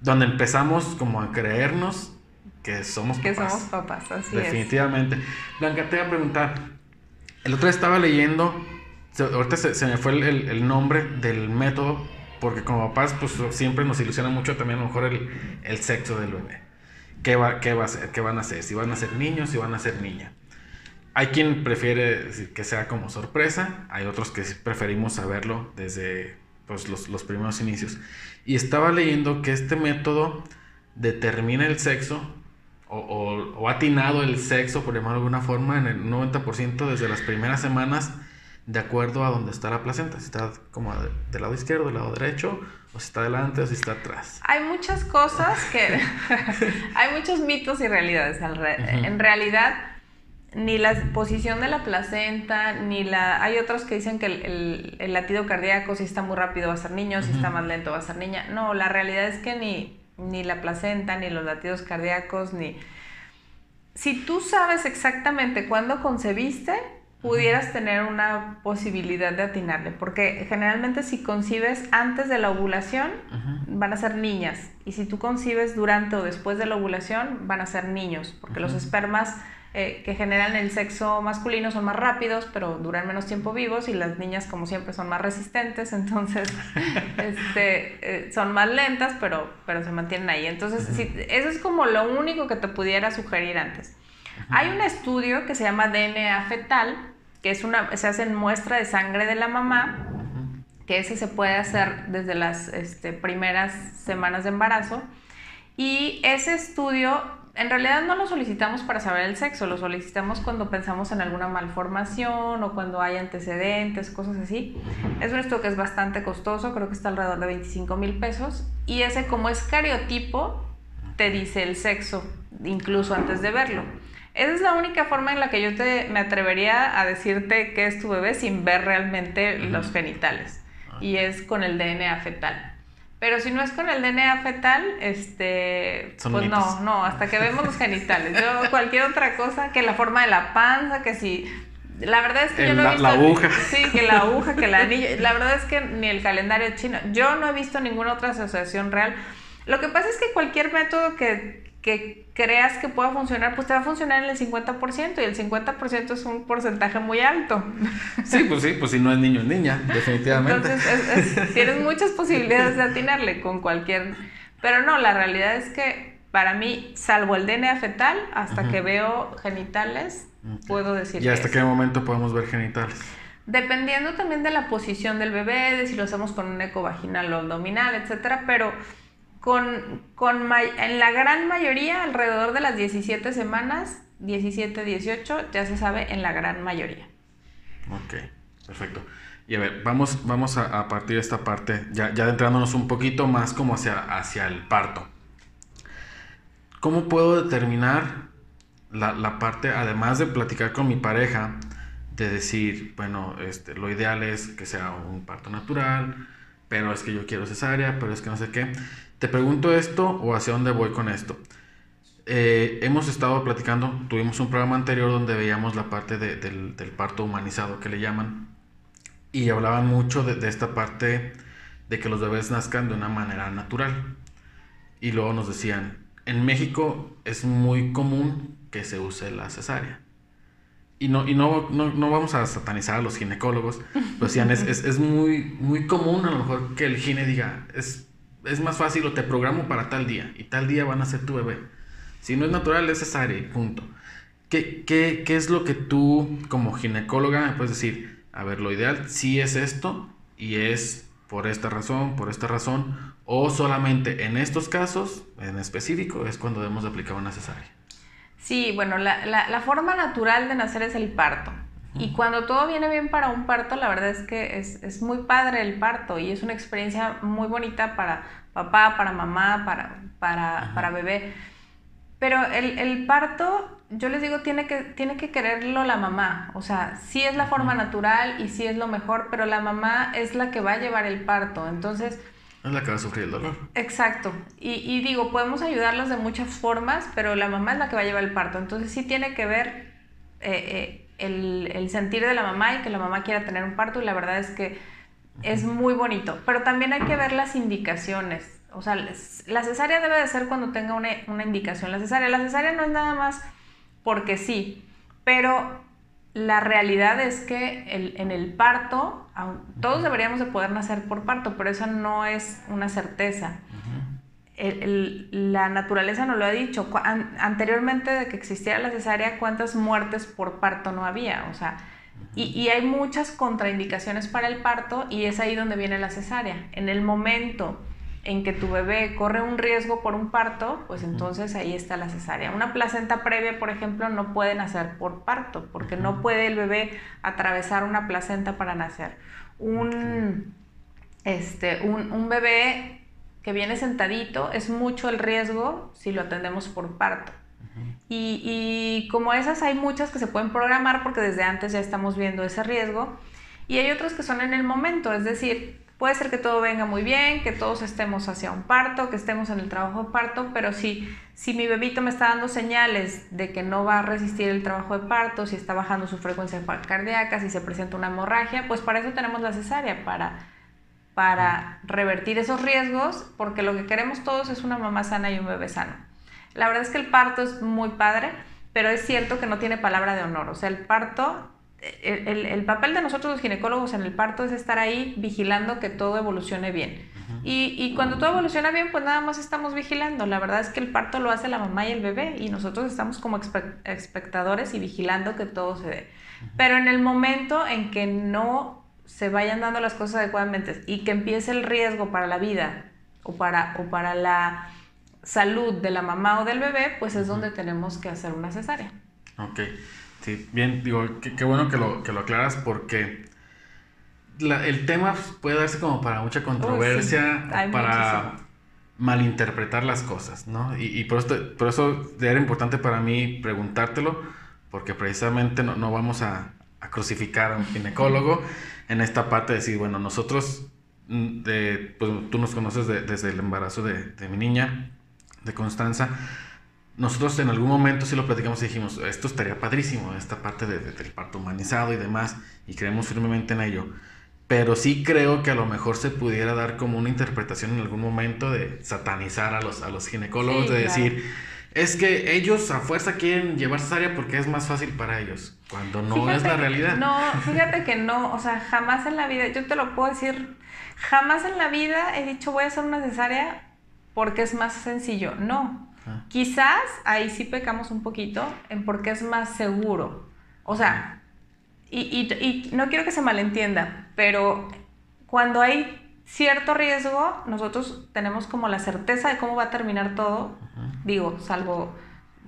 donde empezamos como a creernos que somos papás. Que somos papás, así Definitivamente. Blanca, te voy a preguntar, el otro día estaba leyendo ahorita se, me fue el, nombre del método, porque como papás, pues siempre nos ilusiona mucho también a lo mejor el, sexo del bebé. ¿Qué va, qué va a ser? ¿Qué van a hacer? Si van a ser niños, si van a ser niña. Hay quien prefiere que sea como sorpresa, hay otros que preferimos saberlo desde pues, los, los primeros inicios. Y estaba leyendo que este método determina el sexo o, o, atinado el sexo, por llamarlo de alguna forma, en el 90% desde las primeras semanas, de acuerdo a donde está la placenta, si está como del lado izquierdo, del lado derecho, o si está delante o si está atrás. Hay muchas cosas que... hay muchos mitos y realidades. En realidad, ni la posición de la placenta, ni la... Hay otros que dicen que el, el, latido cardíaco, si está muy rápido va a ser niño, si está más lento va a ser niña. No, la realidad es que ni ni la placenta, ni los latidos cardíacos, ni... Si tú sabes exactamente cuándo concebiste, pudieras tener una posibilidad de atinarle, porque generalmente si concibes antes de la ovulación, van a ser niñas, y si tú concibes durante o después de la ovulación, van a ser niños, porque los espermas eh, que generan el sexo masculino son más rápidos, pero duran menos tiempo vivos y las niñas, como siempre, son más resistentes, entonces este, eh, son más lentas, pero, pero se mantienen ahí. Entonces, eso es como lo único que te pudiera sugerir antes. Hay un estudio que se llama DNA fetal, que es una, se hace en muestra de sangre de la mamá, que ese se puede hacer desde las este, primeras semanas de embarazo. Y ese estudio en realidad no lo solicitamos para saber el sexo, lo solicitamos cuando pensamos en alguna malformación o cuando hay antecedentes, cosas así. Es un estudio que es bastante costoso, creo que está alrededor de 25 mil pesos. Y ese como es cariotipo, te dice el sexo, incluso antes de verlo. Esa es la única forma en la que yo te, me atrevería a decirte qué es tu bebé sin ver realmente los genitales. Y es con el DNA fetal. Pero si no es con el DNA fetal, este, pues no, no, hasta que vemos los genitales. Yo cualquier otra cosa, que la forma de la panza, que si la verdad es que yo no he visto. La aguja. Sí, que la aguja, que la anillo. La verdad es que ni el calendario chino. Yo no he visto ninguna otra asociación real. Lo que pasa es que cualquier método que, que creas que pueda funcionar, pues te va a funcionar en el 50% y el 50% es un porcentaje muy alto. Sí, pues sí, pues si no es niño es niña, definitivamente. Entonces tienes muchas posibilidades de atinarle con cualquier... Pero no, la realidad es que para mí, salvo el DNA fetal, hasta que veo genitales, puedo decir... ¿Y hasta qué momento podemos ver genitales? Dependiendo también de la posición del bebé, de si lo hacemos con un eco vaginal o abdominal, etcétera, pero con, con en la gran mayoría, alrededor de las 17 semanas, 17, 18, ya se sabe en la gran mayoría. Ok, perfecto. Y a ver, vamos, vamos a, partir de esta parte, ya, ya adentrándonos un poquito más como hacia, hacia el parto. ¿Cómo puedo determinar la, la, parte, además de platicar con mi pareja, de decir, bueno, este, lo ideal es que sea un parto natural, pero es que yo quiero cesárea, pero es que no sé qué. Te pregunto esto o hacia dónde voy con esto. Eh, hemos estado platicando, tuvimos un programa anterior donde veíamos la parte del, parto humanizado que le llaman y hablaban mucho de, esta parte de que los bebés nazcan de una manera natural. Y luego nos decían, en México es muy común que se use la cesárea. Y no, y no, no, vamos a satanizar a los ginecólogos, pero decían, es, es, es, muy, muy común a lo mejor que el gine diga, es es más fácil o te programo para tal día y tal día van a ser tu bebé. Si no es natural, es cesárea, punto. ¿Qué, qué, qué es lo que tú como ginecóloga me puedes decir? A ver, lo ideal sí es esto y es por esta razón, por esta razón, o solamente en estos casos en específico es cuando debemos de aplicar una cesárea. Sí, bueno, la, la forma natural de nacer es el parto. Y cuando todo viene bien para un parto, la verdad es que es, es, muy padre el parto y es una experiencia muy bonita para papá, para mamá, para, para, para bebé. Pero el, el, parto, yo les digo, tiene que, tiene que quererlo la mamá. O sea, sí es la forma natural y sí es lo mejor, pero la mamá es la que va a llevar el parto. Entonces... Es la que va a sufrir el dolor. Exacto. Y, y digo, podemos ayudarlos de muchas formas, pero la mamá es la que va a llevar el parto. Entonces sí tiene que ver... Eh, eh, el, sentir de la mamá y que la mamá quiera tener un parto y la verdad es que es muy bonito. Pero también hay que ver las indicaciones. O sea, la cesárea debe de ser cuando tenga una, indicación. La cesárea, la cesárea no es nada más porque sí, pero la realidad es que en el parto, todos deberíamos de poder nacer por parto, pero eso no es una certeza. La naturaleza nos lo ha dicho. anteriormente de que existiera la cesárea, ¿cuántas muertes por parto no había? O sea, y, y, hay muchas contraindicaciones para el parto y es ahí donde viene la cesárea. En el momento en que tu bebé corre un riesgo por un parto, pues entonces ahí está la cesárea. Una placenta previa, por ejemplo, no puede nacer por parto, porque no puede el bebé atravesar una placenta para nacer. Un, este, un, bebé que viene sentadito es mucho el riesgo si lo atendemos por parto. y, y como esas hay muchas que se pueden programar porque desde antes ya estamos viendo ese riesgo. Y hay otras que son en el momento, es decir, Puede ser que todo venga muy bien, que todos estemos hacia un parto, que estemos en el trabajo de parto, pero si, si mi bebito me está dando señales de que no va a resistir el trabajo de parto, si está bajando su frecuencia cardíaca, si se presenta una hemorragia, pues para eso tenemos la cesárea, para, para revertir esos riesgos, porque lo que queremos todos es una mamá sana y un bebé sano. La verdad es que el parto es muy padre, pero es cierto que no tiene palabra de honor. O sea, el parto el, papel de nosotros los ginecólogos en el parto es estar ahí vigilando que todo evolucione bien. y, cuando todo evoluciona bien, pues nada más estamos vigilando. La verdad es que el parto lo hace la mamá y el bebé y nosotros estamos como espectadores y vigilando que todo se dé. Pero en el momento en que no se vayan dando las cosas adecuadamente y que empiece el riesgo para la vida o para, o para la salud de la mamá o del bebé, pues es donde tenemos que hacer una cesárea. Ok. Sí, bien, digo, qué, bueno que lo, que lo aclaras porque el tema puede darse como para mucha controversia, para malinterpretar las cosas, ¿no? Y, por, esto, por eso era importante para mí preguntártelo, porque precisamente no, vamos a, crucificar a un ginecólogo en esta parte de decir, bueno, nosotros, mm, de, pues tú nos conoces desde el embarazo de, de mi niña, de Constanza, nosotros en algún momento sí lo platicamos y dijimos, esto estaría padrísimo, esta parte de, del parto humanizado y demás, y creemos firmemente en ello. Pero sí creo que a lo mejor se pudiera dar como una interpretación en algún momento de satanizar a los, a los ginecólogos, de decir, es que ellos a fuerza quieren llevar cesárea porque es más fácil para ellos, cuando no es la realidad. no, fíjate que no, o sea, jamás en la vida, yo te lo puedo decir, jamás en la vida he dicho voy a hacer una cesárea porque es más sencillo. No, Quizás ahí sí pecamos un poquito en porque es más seguro. O sea, y, y, no quiero que se malentienda, pero cuando hay cierto riesgo, nosotros tenemos como la certeza de cómo va a terminar todo, digo, salvo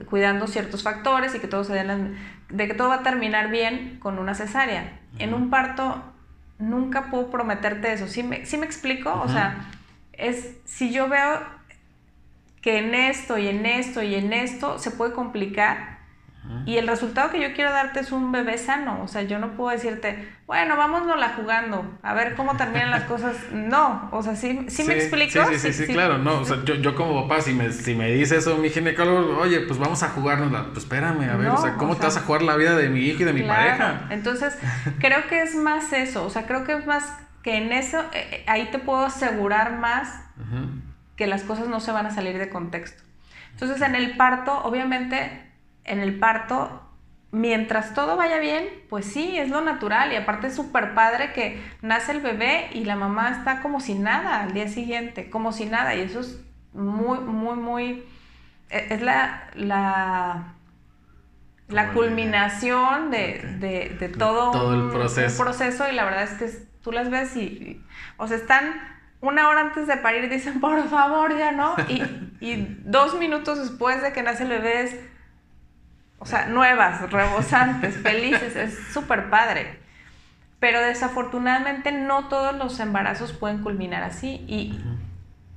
cuidando ciertos factores y que todo se den de que todo va a terminar bien con una cesárea. En un parto nunca puedo prometerte eso. ¿Sí me, ¿sí me explico? O sea, es si yo veo que en esto y en esto y en esto se puede complicar. Y el resultado que yo quiero darte es un bebé sano. O sea, yo no puedo decirte, bueno, la jugando, a ver cómo terminan las cosas. No, o sea, ¿sí, sí, me explico? Sí, sí, sí, claro. No, o sea, yo, yo, como papá, si me, si me dice eso mi ginecólogo, oye, pues vamos a jugárnosla. Pues espérame, a ver, o sea, ¿cómo te vas a jugar la vida de mi hijo y de mi pareja? Entonces, creo que es más eso. O sea, creo que es más que en eso, eh, eh, ahí te puedo asegurar más que las cosas no se van a salir de contexto. Entonces en el parto, obviamente, en el parto, mientras todo vaya bien, pues sí, es lo natural. Y aparte es súper padre que nace el bebé y la mamá está como si nada al día siguiente, como si nada. Y eso es muy, muy, muy, e, es la, la, la culminación de, de, todo, todo el proceso. proceso. Y la verdad es que tú las ves y o sea, están una hora antes de parir dicen, por favor, ya no. Y, dos minutos después de que nace el bebé es, o sea, nuevas, rebosantes, felices, es súper padre. Pero desafortunadamente no todos los embarazos pueden culminar así y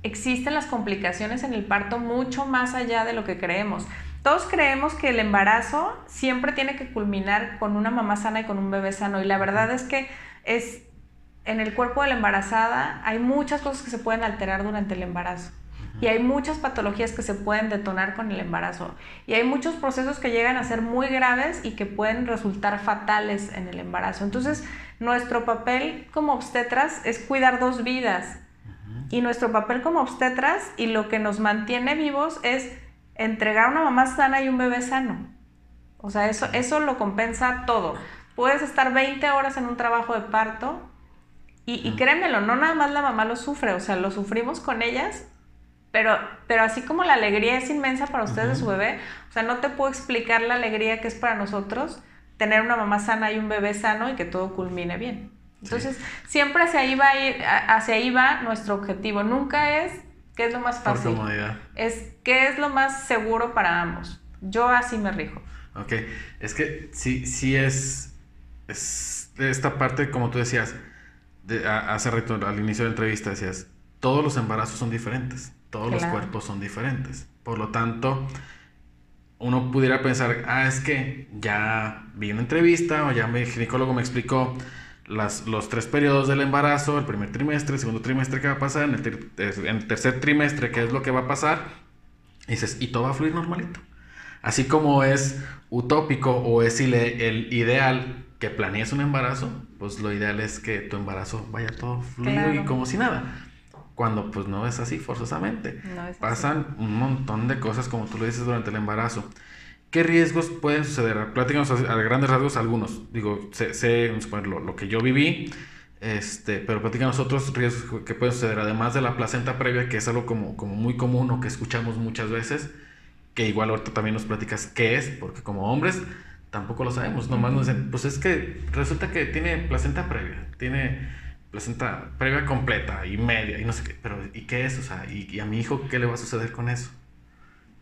existen las complicaciones en el parto mucho más allá de lo que creemos. Todos creemos que el embarazo siempre tiene que culminar con una mamá sana y con un bebé sano y la verdad es que es en el cuerpo de la embarazada hay muchas cosas que se pueden alterar durante el embarazo. Y hay muchas patologías que se pueden detonar con el embarazo. Y hay muchos procesos que llegan a ser muy graves y que pueden resultar fatales en el embarazo. Entonces, nuestro papel como obstetras es cuidar dos vidas. Y nuestro papel como obstetras y lo que nos mantiene vivos es entregar una mamá sana y un bebé sano. O sea, eso, eso lo compensa todo puedes estar 20 horas en un trabajo de parto y, créemelo, no nada más la mamá lo sufre, o sea, lo sufrimos con ellas, pero, pero así como la alegría es inmensa para ustedes de su bebé, o sea, no te puedo explicar la alegría que es para nosotros tener una mamá sana y un bebé sano y que todo culmine bien. Entonces, siempre hacia ahí, va hacia ahí va nuestro objetivo. Nunca es qué es lo más fácil. Es qué es lo más seguro para ambos. Yo así me rijo. Ok, es que sí, sí es, es esta parte, como tú decías, hace rato al inicio de la entrevista decías, todos los embarazos son diferentes, todos los cuerpos son diferentes. Por lo tanto, uno pudiera pensar, ah, es que ya vi una entrevista o ya mi ginecólogo me explicó las, los tres periodos del embarazo, el primer trimestre, el segundo trimestre que va a pasar, en el, en el tercer trimestre qué es lo que va a pasar, y dices, y todo va a fluir normalito. Así como es utópico o es el ideal que planees un embarazo, pues lo ideal es que tu embarazo vaya todo fluido y como si nada. Cuando pues no es así forzosamente. Pasan un montón de cosas como tú lo dices durante el embarazo. ¿Qué riesgos pueden suceder? Platícanos a, grandes rasgos algunos. Digo, sé, sé lo, lo, que yo viví, este, pero platícanos otros riesgos que pueden suceder, además de la placenta previa, que es algo como, como muy común o que escuchamos muchas veces, que igual ahorita también nos platicas qué es, porque como hombres tampoco lo sabemos, nomás nos dicen, pues es que resulta que tiene placenta previa, tiene placenta previa completa y media y no sé qué, pero ¿y qué es? O sea, ¿y, a mi hijo qué le va a suceder con eso?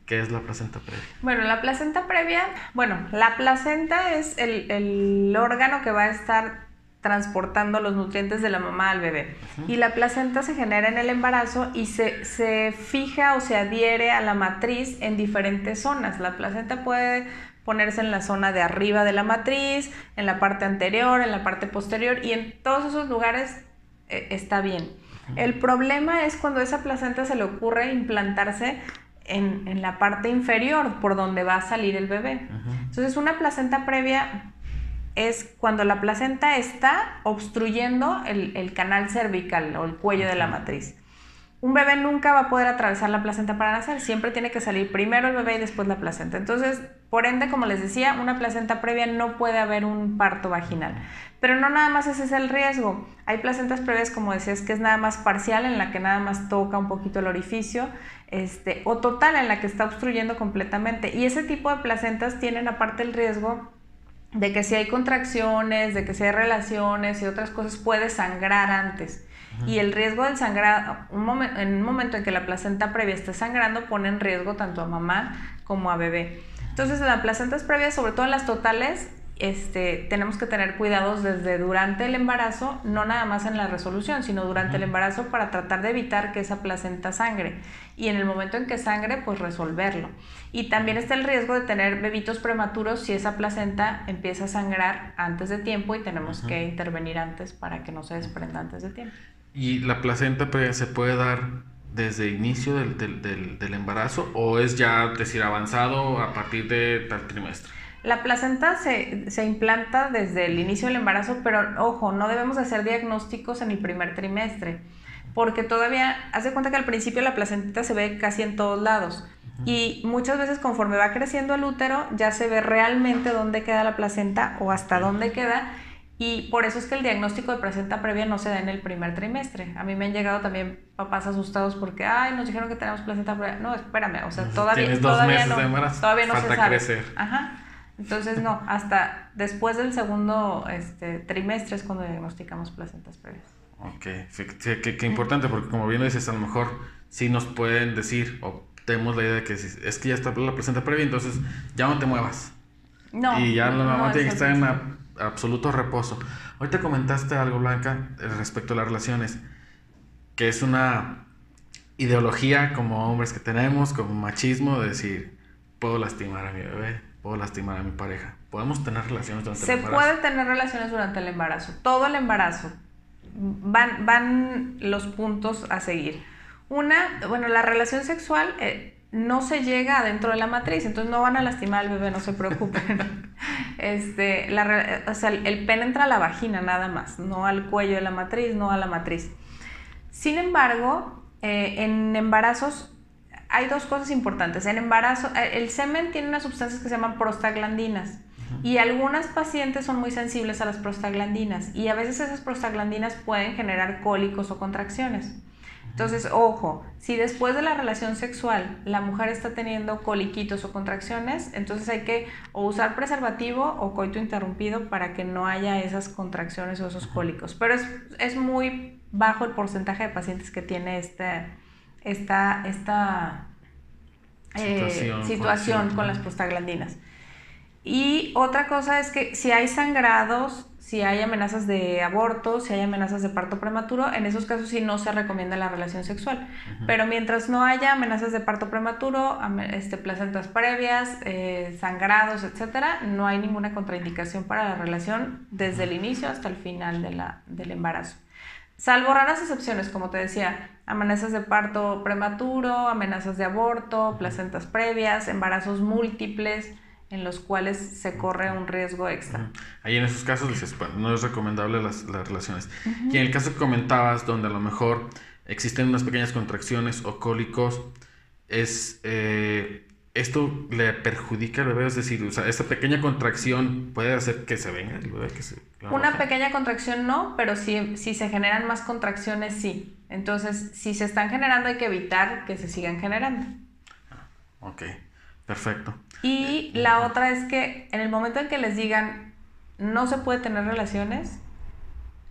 ¿Qué es la placenta previa? Bueno, la placenta previa, bueno, la placenta es el, el órgano que va a estar transportando los nutrientes de la mamá al bebé. Y la placenta se genera en el embarazo y se, se, fija o se adhiere a la matriz en diferentes zonas. La placenta puede ponerse en la zona de arriba de la matriz, en la parte anterior, en la parte posterior y en todos esos lugares eh, está bien. El problema es cuando esa placenta se le ocurre implantarse en, la parte inferior, por donde va a salir el bebé. Entonces, una placenta previa es cuando la placenta está obstruyendo el, el canal cervical o el cuello de la matriz un bebé nunca va a poder atravesar la placenta para nacer, siempre tiene que salir primero el bebé y después la placenta. Entonces, por ende, como les decía, una placenta previa no puede haber un parto vaginal. Pero no nada más ese es el riesgo. Hay placentas previas, como decías, que es nada más parcial, en la que nada más toca un poquito el orificio, este, o total, en la que está obstruyendo completamente. Y ese tipo de placentas tienen aparte el riesgo de que si hay contracciones, de que si hay relaciones y otras cosas, puede sangrar antes. Y el riesgo del sangrado, un en un momento en que la placenta previa esté sangrando, pone en riesgo tanto a mamá como a bebé. Entonces, en las placentas previas, sobre todo en las totales, este, tenemos que tener cuidados desde durante el embarazo, no nada más en la resolución, sino durante el embarazo para tratar de evitar que esa placenta sangre. Y en el momento en que sangre, pues resolverlo. Y también está el riesgo de tener bebitos prematuros si esa placenta empieza a sangrar antes de tiempo y tenemos que intervenir antes para que no se desprenda antes de tiempo. ¿Y la placenta se puede dar desde el inicio del, del, del, embarazo o es ya, decir, avanzado a partir de tal trimestre? La placenta se, se, implanta desde el inicio del embarazo, pero ojo, no debemos hacer diagnósticos en el primer trimestre, porque todavía, haz de cuenta que al principio la placenta se ve casi en todos lados. Y muchas veces conforme va creciendo el útero, ya se ve realmente dónde queda la placenta o hasta dónde queda y por eso es que el diagnóstico de placenta previa no se da en el primer trimestre. A mí me han llegado también papás asustados porque, ay, nos dijeron que tenemos placenta previa. No, espérame, o sea, todavía, Tienes dos todavía meses no, de embarazo. todavía no se sabe. crecer. Ajá. Entonces, no, hasta después del segundo este, trimestre es cuando diagnosticamos placentas previas. Ok, qué, qué, importante, porque como bien dices, a lo mejor sí nos pueden decir, o tenemos la idea de que es que ya está la placenta previa, entonces ya no te muevas. No. Y ya la mamá tiene que estar en la absoluto reposo. Ahorita comentaste algo, Blanca, eh, respecto a las relaciones, que es una ideología como hombres que tenemos, como machismo, de decir, puedo lastimar a mi bebé, puedo lastimar a mi pareja. Podemos tener relaciones durante el embarazo. Se puede tener relaciones durante el embarazo, todo el embarazo. Van, van los puntos a seguir. Una, bueno, la relación sexual eh, no se llega adentro de la matriz, entonces no van a lastimar al bebé, no se preocupen. este, la, o sea, el pene entra a la vagina nada más, no al cuello de la matriz, no a la matriz. Sin embargo, eh, en embarazos hay dos cosas importantes. En embarazo, eh, el semen tiene unas sustancias que se llaman prostaglandinas Y algunas pacientes son muy sensibles a las prostaglandinas y a veces esas prostaglandinas pueden generar cólicos o contracciones. Entonces, ojo, si después de la relación sexual la mujer está teniendo coliquitos o contracciones, entonces hay que o usar preservativo o coito interrumpido para que no haya esas contracciones o esos cólicos. Pero es, es muy bajo el porcentaje de pacientes que tiene este, esta, esta eh, situación, con las prostaglandinas. Y otra cosa es que si hay sangrados, si hay amenazas de aborto, si hay amenazas de parto prematuro, en esos casos sí no se recomienda la relación sexual. Pero mientras no haya amenazas de parto prematuro, este, placentas previas, eh, sangrados, etcétera, no hay ninguna contraindicación para la relación desde el inicio hasta el final de la, del embarazo. Salvo raras excepciones, como te decía, amenazas de parto prematuro, amenazas de aborto, placentas previas, embarazos múltiples, en los cuales se corre un riesgo extra. Ahí en esos casos dices, no es recomendable las, las relaciones. Y en el caso que comentabas, donde a lo mejor existen unas pequeñas contracciones o cólicos, es, eh, esto le perjudica al bebé, es decir, o sea, esta pequeña contracción puede hacer que se venga el bebé. Que se, Una pequeña contracción no, pero si, si se generan más contracciones, sí. Entonces, si se están generando, hay que evitar que se sigan generando. Ah, ok. Perfecto. Y la otra es que en el momento en que les digan no se puede tener relaciones,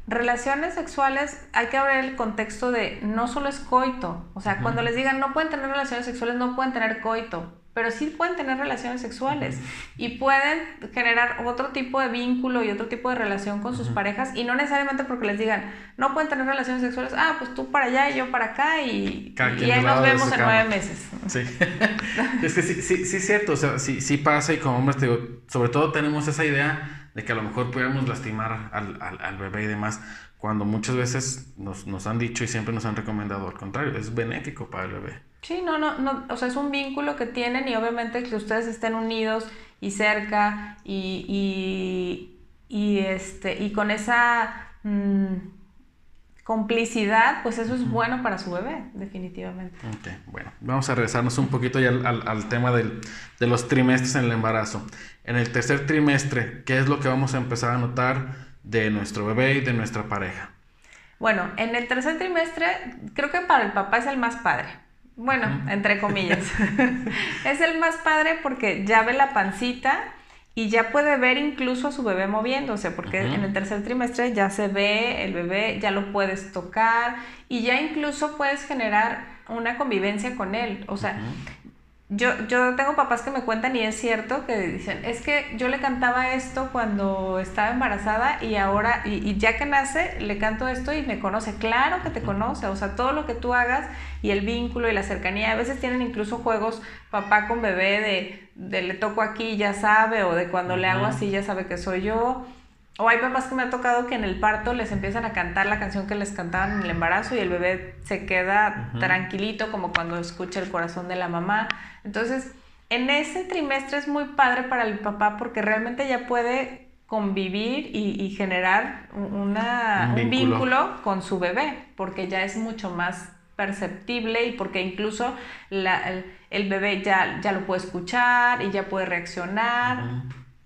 relaciones sexuales hay que abrir el contexto de no solo es coito. O sea, cuando les digan no pueden tener relaciones sexuales, no pueden tener coito pero sí pueden tener relaciones sexuales y pueden generar otro tipo de vínculo y otro tipo de relación con sus parejas y no necesariamente porque les digan, no pueden tener relaciones sexuales, ah, pues tú para allá y yo para acá y, y ahí nos vemos en nueve meses. Sí, es que sí, sí, sí es cierto, o sea, sí, sí pasa y como hombres, te digo, sobre todo tenemos esa idea de que a lo mejor pudiéramos lastimar al, al, al bebé y demás, cuando muchas veces nos, nos han dicho y siempre nos han recomendado al contrario, es benéfico para el bebé. Sí, no, no, no, o sea, es un vínculo que tienen y obviamente que ustedes estén unidos y cerca y, y, este, y con esa mm, complicidad, pues eso es bueno para su bebé, definitivamente. Ok, bueno, vamos a regresarnos un poquito ya al, al, tema del, de los trimestres en el embarazo. En el tercer trimestre, ¿qué es lo que vamos a empezar a notar de nuestro bebé y de nuestra pareja? Bueno, en el tercer trimestre, creo que para el papá es el más padre bueno, entre comillas. es el más padre porque ya ve la pancita y ya puede ver incluso a su bebé moviéndose, porque en el tercer trimestre ya se ve el bebé, ya lo puedes tocar y ya incluso puedes generar una convivencia con él. O sea, yo, yo tengo papás que me cuentan y es cierto que dicen, es que yo le cantaba esto cuando estaba embarazada y ahora, y, ya que nace, le canto esto y me conoce. Claro que te conoce, o sea, todo lo que tú hagas y el vínculo y la cercanía. A veces tienen incluso juegos papá con bebé de, de le toco aquí ya sabe, o de cuando le hago así ya sabe que soy yo. O hay papás que me ha tocado que en el parto les empiezan a cantar la canción que les cantaban en el embarazo y el bebé se queda tranquilito como cuando escucha el corazón de la mamá. Entonces, en ese trimestre es muy padre para el papá porque realmente ya puede convivir y, generar una, un, vínculo. con su bebé, porque ya es mucho más perceptible y porque incluso el, bebé ya, ya lo puede escuchar y ya puede reaccionar.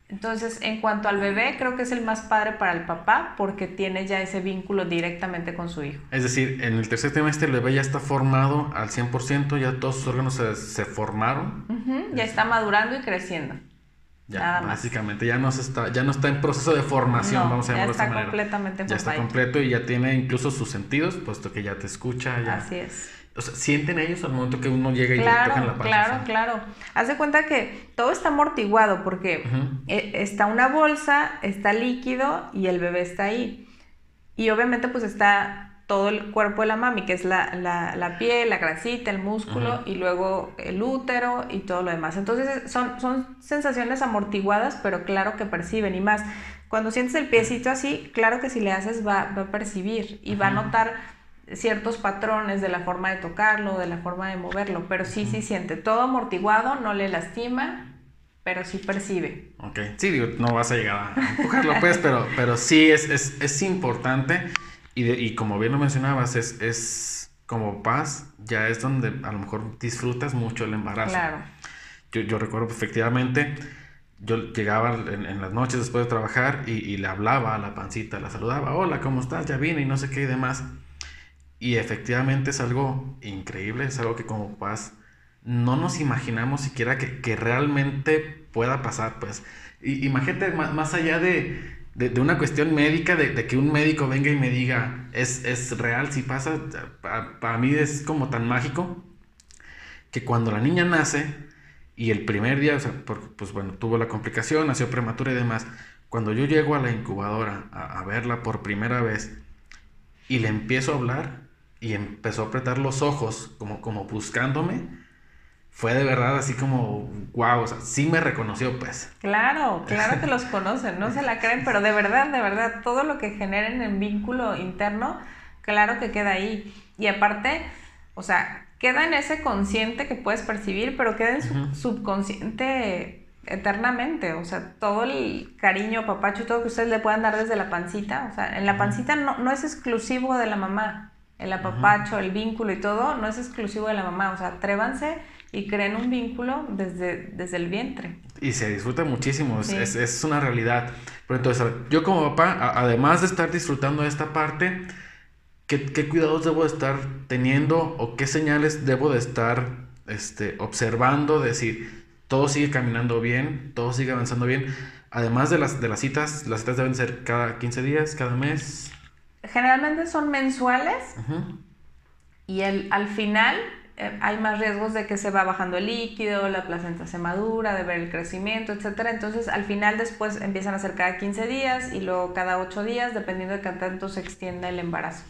Entonces, en cuanto al bebé, creo que es el más padre para el papá porque tiene ya ese vínculo directamente con su hijo. Es decir, en el tercer trimestre el bebé ya está formado al 100%, ya todos sus órganos se, formaron. ya está madurando y creciendo. Ya, Nada básicamente, ya no, está, ya no está en proceso de formación, vamos a llamarlo de esta manera. completamente Ya está completo y ya tiene incluso sus sentidos, puesto que ya te escucha. Ya. Así es. O sea, sienten ellos al momento que uno llega y le tocan la panza. Claro, claro. Haz de cuenta que todo está amortiguado porque e, está una bolsa, está líquido y el bebé está ahí. Y obviamente pues está todo el cuerpo de la mami, que es la, la, la piel, la grasita, el músculo y luego el útero y todo lo demás. Entonces son, son sensaciones amortiguadas, pero claro que perciben y más. Cuando sientes el piecito así, claro que si le haces va, va a percibir y va a notar ciertos patrones de la forma de tocarlo, de la forma de moverlo, pero sí, sí siente todo amortiguado, no le lastima, pero sí percibe. Ok, sí, digo, no vas a llegar a empujarlo, pues, pero, pero sí es, es, es importante y, y, como bien lo mencionabas, es, es como paz, ya es donde a lo mejor disfrutas mucho el embarazo. Claro. Yo, yo recuerdo efectivamente yo llegaba en, las noches después de trabajar y, le hablaba a la pancita, la saludaba, hola, ¿cómo estás? Ya vine y no sé qué y demás. Y efectivamente es algo increíble, es algo que como papás no nos imaginamos siquiera que, realmente pueda pasar, pues. Y, imagínate más, allá de, una cuestión médica, de, que un médico venga y me diga, es, es real, si pasa, para mí es como tan mágico que cuando la niña nace, y el primer día, o sea, porque, pues bueno, tuvo la complicación, nació prematura y demás. Cuando yo llego a la incubadora a, verla por primera vez y le empiezo a hablar y empezó a apretar los ojos como, como buscándome, fue de verdad así como, wow, o sea, sí me reconoció pues. Claro, claro que los conocen, no se la creen, pero de verdad, de verdad, todo lo que generen en vínculo interno, claro que queda ahí. Y aparte, o sea, queda en ese consciente que puedes percibir, pero queda en su subconsciente eternamente. O sea, todo el cariño, papacho y todo que ustedes le puedan dar desde la pancita. O sea, en la pancita no, no es exclusivo de la mamá. El apapacho, el vínculo y todo no es exclusivo de la mamá. O sea, atrévanse y creen un vínculo desde, desde el vientre. Y se disfruta muchísimo, es, es, una realidad. Pero entonces, yo como papá, además de estar disfrutando de esta parte, ¿qué, cuidados debo de estar teniendo o qué señales debo de estar este, observando? Decir, todo sigue caminando bien, todo sigue avanzando bien. Además de las, de las citas, las citas deben ser cada 15 días, cada mes. Generalmente son mensuales y el, al final eh, hay más riesgos de que se va bajando el líquido, la placenta se madura, de ver el crecimiento, etc. Entonces al final después empiezan a ser cada 15 días y luego cada 8 días, dependiendo de qué tanto se extienda el embarazo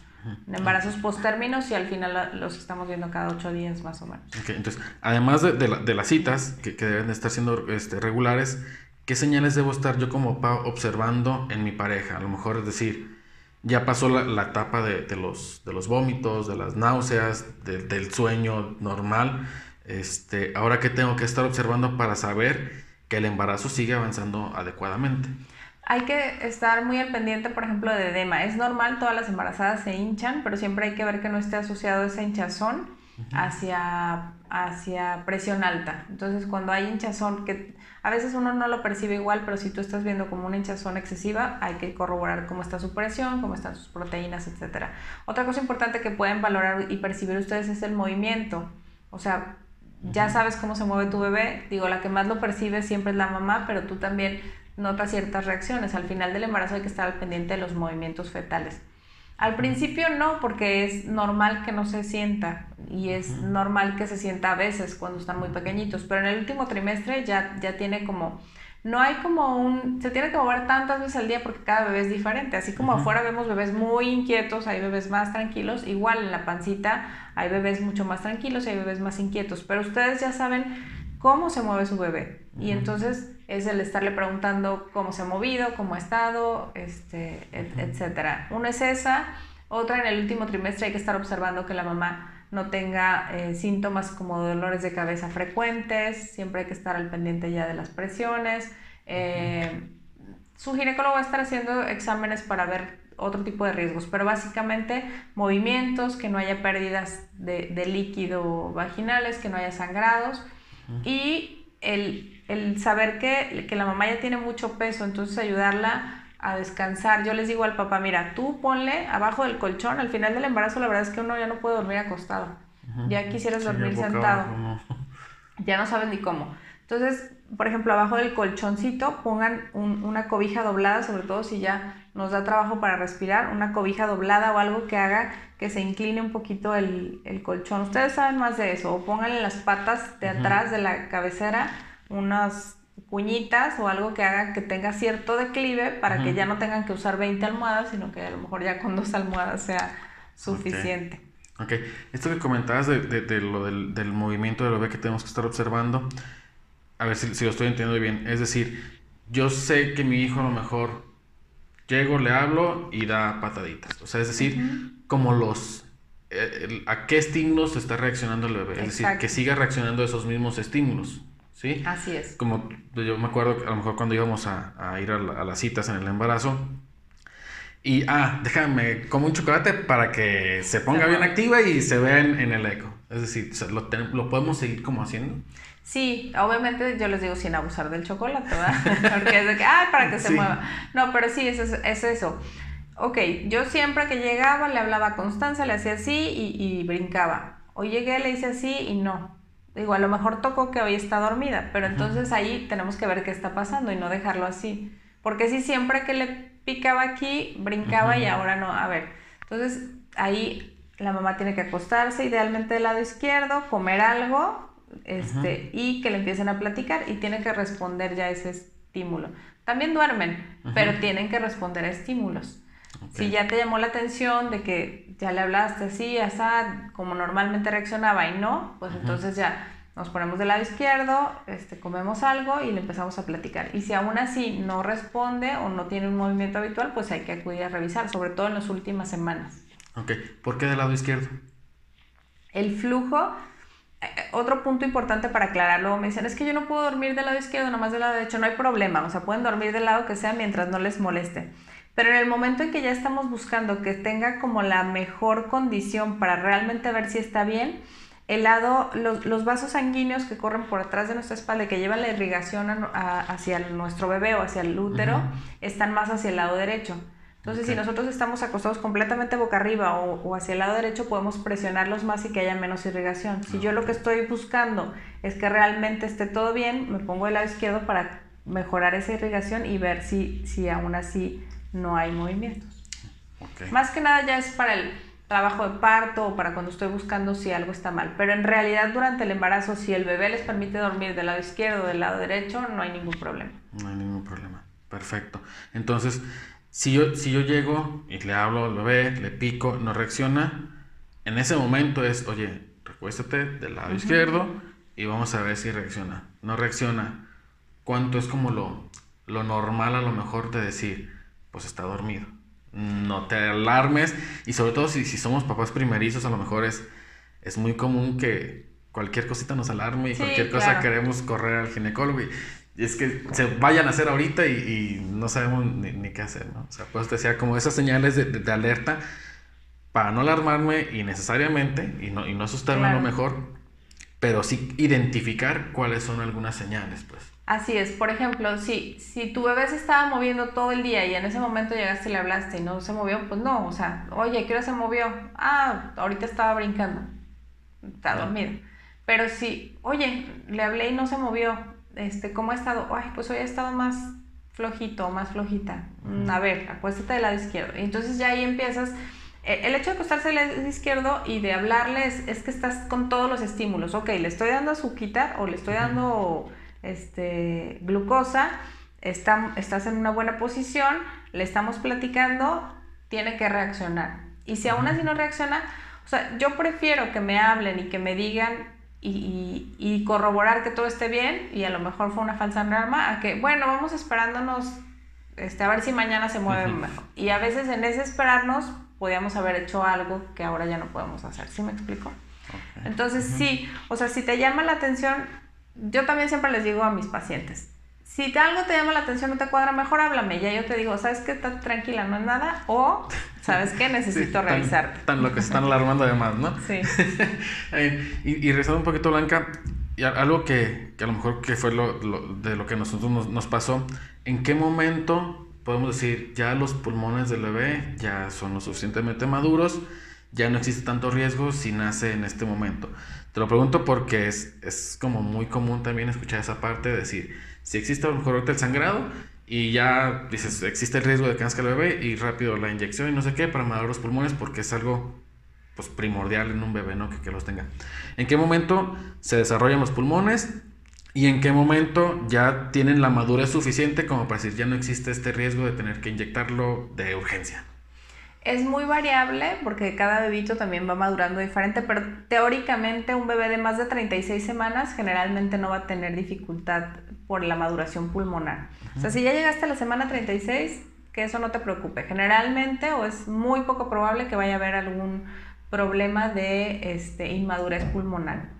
en embarazos post-términos y al final los estamos viendo cada ocho días más o menos. entonces, además de, de, las citas, que, que, deben de estar siendo este, regulares, ¿qué señales debo estar yo como papá observando en mi pareja? A lo mejor es decir, ya pasó la, la etapa de, de, los, de los vómitos, de las náuseas, del sueño normal. Este, ahora, ¿qué tengo que estar observando para saber que el embarazo sigue avanzando adecuadamente? Hay que estar muy al pendiente, por ejemplo, de edema. Es normal, todas las embarazadas se hinchan, pero siempre hay que ver que no esté asociado esa hinchazón hacia, hacia presión alta. Entonces, cuando hay hinchazón, que a veces uno no lo percibe igual, pero si tú estás viendo como una hinchazón excesiva, hay que corroborar cómo está su presión, cómo están sus proteínas, etc. Otra cosa importante que pueden valorar y percibir ustedes es el movimiento. O sea, ya sabes cómo se mueve tu bebé. Digo, la que más lo percibe siempre es la mamá, pero tú también nota ciertas reacciones. Al final del embarazo hay que estar al pendiente de los movimientos fetales. Al principio no, porque es normal que no se sienta y es normal que se sienta a veces cuando están muy pequeñitos, pero en el último trimestre ya, ya tiene como, no hay como un, se tiene que mover tantas veces al día porque cada bebé es diferente, así como afuera vemos bebés muy inquietos, hay bebés más tranquilos, igual en la pancita hay bebés mucho más tranquilos y hay bebés más inquietos, pero ustedes ya saben cómo se mueve su bebé. Y entonces es el estarle preguntando cómo se ha movido, cómo ha estado, este, etc. Una es esa, otra en el último trimestre hay que estar observando que la mamá no tenga eh, síntomas como dolores de cabeza frecuentes, siempre hay que estar al pendiente ya de las presiones. Eh, su ginecólogo va a estar haciendo exámenes para ver otro tipo de riesgos, pero básicamente movimientos, que no haya pérdidas de, de líquido vaginales, que no haya sangrados y el el saber que, que la mamá ya tiene mucho peso, entonces ayudarla a descansar. Yo les digo al papá, mira, tú ponle abajo del colchón, al final del embarazo la verdad es que uno ya no puede dormir acostado. Ya quisieras dormir sentado. Ya no saben ni cómo. Entonces, por ejemplo, abajo del colchoncito pongan una cobija doblada, sobre todo si ya nos da trabajo para respirar, una cobija doblada o algo que haga que se incline un poquito el, el colchón. Ustedes saben más de eso, o pónganle las patas de atrás de la cabecera unas cuñitas o algo que haga que tenga cierto declive para que ya no tengan que usar 20 almohadas, sino que a lo mejor ya con dos almohadas sea suficiente. Ok, esto que comentabas de, de, lo del, del, movimiento del bebé que tenemos que estar observando, a ver si, si, lo estoy entendiendo bien, es decir, yo sé que mi hijo a lo mejor llego, le hablo y da pataditas, o sea, es decir, como los... Eh, a qué estímulos está reaccionando el bebé, es decir, que siga reaccionando a esos mismos estímulos. ¿Sí? Así es. Como yo me acuerdo a lo mejor cuando íbamos a, a ir a, las citas en el embarazo, y, ah, déjame, como un chocolate para que se ponga bien activa y se vea en, el eco. Es decir, ¿lo, ¿lo podemos seguir como haciendo? Sí, obviamente yo les digo sin abusar del chocolate, ¿verdad? Porque es de que, ay, para que se mueva. No, pero sí, es, es, eso. Ok, yo siempre que llegaba le hablaba a Constanza, le hacía así y, y brincaba. Hoy llegué, le hice así y no. Digo, a lo mejor tocó que hoy está dormida, pero entonces ahí tenemos que ver qué está pasando y no dejarlo así. Porque si siempre que le picaba aquí, brincaba y ahora no. A ver, entonces ahí la mamá tiene que acostarse idealmente del lado izquierdo, comer algo este, y que le empiecen a platicar y tiene que responder ya ese estímulo. También duermen, pero tienen que responder a estímulos. Si ya te llamó la atención de que ya le hablaste así, así, como normalmente reaccionaba y no, pues entonces ya nos ponemos del lado izquierdo, este, comemos algo y le empezamos a platicar. Y si aún así no responde o no tiene un movimiento habitual, pues hay que acudir a revisar, sobre todo en las últimas semanas. Ok, ¿por qué del lado izquierdo? El flujo, eh, eh, otro punto importante para aclararlo, me dicen, es que yo no puedo dormir del lado izquierdo, nomás del lado derecho, no hay problema, o sea, pueden dormir del lado que sea mientras no les moleste. Pero en el momento en que ya estamos buscando que tenga como la mejor condición para realmente ver si está bien, el lado, los, vasos sanguíneos que corren por atrás de nuestra espalda y que llevan la irrigación hacia nuestro bebé o hacia el útero, están más hacia el lado derecho. Entonces, si nosotros estamos acostados completamente boca arriba o, hacia el lado derecho, podemos presionarlos más y que haya menos irrigación. Si yo lo que estoy buscando es que realmente esté todo bien, me pongo del lado izquierdo para mejorar esa irrigación y ver si, si aún así no hay movimientos. Más que nada ya es para el trabajo de parto o para cuando estoy buscando si algo está mal. Pero en realidad durante el embarazo, si el bebé les permite dormir del lado izquierdo o del lado derecho, no hay ningún problema. No hay ningún problema. Perfecto. Entonces, si yo, si yo llego y le hablo al bebé, le pico, no reacciona, en ese momento es, oye, recuéstate del lado izquierdo y vamos a ver si reacciona. No reacciona. ¿Cuánto es como lo, lo normal a lo mejor de decir, pues está dormido? No te alarmes y sobre todo si, si somos papás primerizos a lo mejor es, es muy común que cualquier cosita nos alarme y cualquier cosa queremos correr al ginecólogo y y es que se vayan a hacer ahorita y, no sabemos ni, qué hacer, ¿no? O sea, pues decía como esas señales de, alerta para no alarmarme innecesariamente y no, y no asustarme a lo mejor, pero sí identificar cuáles son algunas señales, pues. Así es, por ejemplo, si, si tu bebé se estaba moviendo todo el día y en ese momento llegaste y le hablaste y no se movió, pues no, o sea, oye, ¿qué hora se movió? Ah, ahorita estaba brincando, está dormido. Pero si, oye, le hablé y no se movió, este, ¿cómo ha estado? Ay, pues hoy ha estado más flojito, más flojita. A ver, acuéstate del lado izquierdo. Y entonces ya ahí empiezas. E, el hecho de acostarse del lado izquierdo y de hablarles es que estás con todos los estímulos. Ok, le estoy dando azúcar o le estoy dando este, glucosa, está, estás en una buena posición, le estamos platicando, tiene que reaccionar. Y si aún así no reacciona, o sea, yo prefiero que me hablen y que me digan y, corroborar que todo esté bien y a lo mejor fue una falsa alarma, a que, bueno, vamos esperándonos este, a ver si mañana se mueve mejor. Y a veces en ese esperarnos podíamos haber hecho algo que ahora ya no podemos hacer. ¿Sí me explico? Entonces, sí, o sea, si te llama la atención, yo también siempre les digo a mis pacientes, si algo te llama la atención, no te cuadra, mejor háblame. Ya yo te digo, ¿sabes qué? Está tranquila, no es nada. O, ¿sabes qué? Necesito revisar. Tan, lo que se están alarmando además, ¿no? Sí. y, y rezando un poquito, Blanca, y algo que, que, a lo mejor que fue lo, de lo que nosotros nos, nos, pasó, ¿en qué momento podemos decir ya los pulmones del bebé ya son lo suficientemente maduros, ya no existe tanto riesgo si nace en este momento? Te lo pregunto porque es, es como muy común también escuchar esa parte de decir, si existe a lo mejor sangrado y ya dices, existe el riesgo de nazca el bebé y rápido la inyección y no sé qué para madurar los pulmones porque es algo pues primordial en un bebé, ¿no? Que, que los tenga. ¿En qué momento se desarrollan los pulmones? ¿Y en qué momento ya tienen la madurez suficiente como para decir ya no existe este riesgo de tener que inyectarlo de urgencia? Es muy variable porque cada bebito también va madurando diferente, pero teóricamente un bebé de más de 36 semanas generalmente no va a tener dificultad por la maduración pulmonar. O sea, si ya llegaste a la semana 36, que eso no te preocupe. Generalmente o es muy poco probable que vaya a haber algún problema de este, inmadurez pulmonar.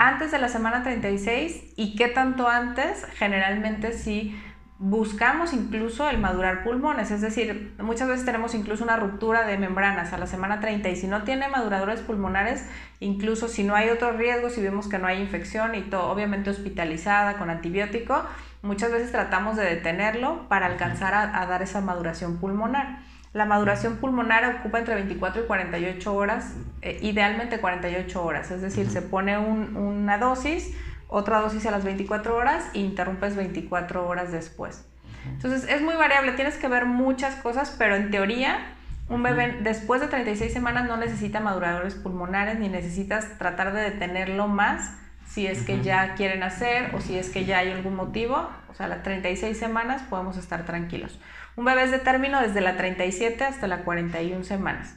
Antes de la semana 36 y qué tanto antes, generalmente sí buscamos incluso el madurar pulmones, es decir, muchas veces tenemos incluso una ruptura de membranas a la semana 30 y si no tiene maduradores pulmonares, incluso si no hay otro riesgo, si vemos que no hay infección y todo, obviamente hospitalizada con antibiótico, muchas veces tratamos de detenerlo para alcanzar a, dar esa maduración pulmonar. La maduración pulmonar ocupa entre 24 y 48 horas, eh, idealmente 48 horas, es decir, se pone una dosis, otra dosis a las 24 horas e interrumpes 24 horas después. Entonces es muy variable, tienes que ver muchas cosas, pero en teoría un bebé después de 36 semanas no necesita maduradores pulmonares ni necesitas tratar de detenerlo más si es que ya quieren hacer o si es que ya hay algún motivo. O sea, a las 36 semanas podemos estar tranquilos. Un bebé es de término desde la 37 hasta la 41 semanas.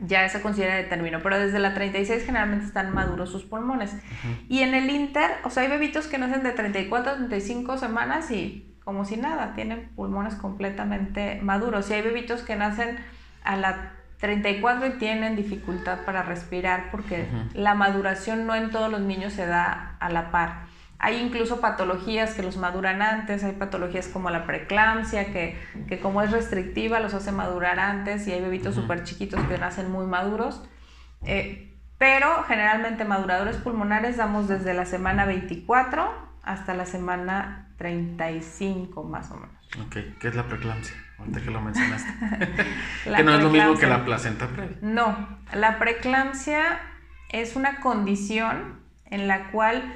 Ya se considera de término, pero desde la 36 generalmente están maduros sus pulmones. Y en el Inter, o sea, hay bebitos que nacen de 34 a 35 semanas y como si nada, tienen pulmones completamente maduros. Y hay bebitos que nacen a la 34 y tienen dificultad para respirar porque la maduración no en todos los niños se da a la par. Hay incluso patologías que los maduran antes, hay patologías como la preeclampsia, que, que como es restrictiva los hace madurar antes y hay bebitos súper chiquitos que nacen muy maduros. Eh, pero generalmente maduradores pulmonares damos desde la semana 24 hasta la semana 35 más o menos. Ok, ¿qué es la preeclampsia? Ahorita que lo mencionaste. que no es lo mismo que la placenta previa. No, la preeclampsia es una condición en la cual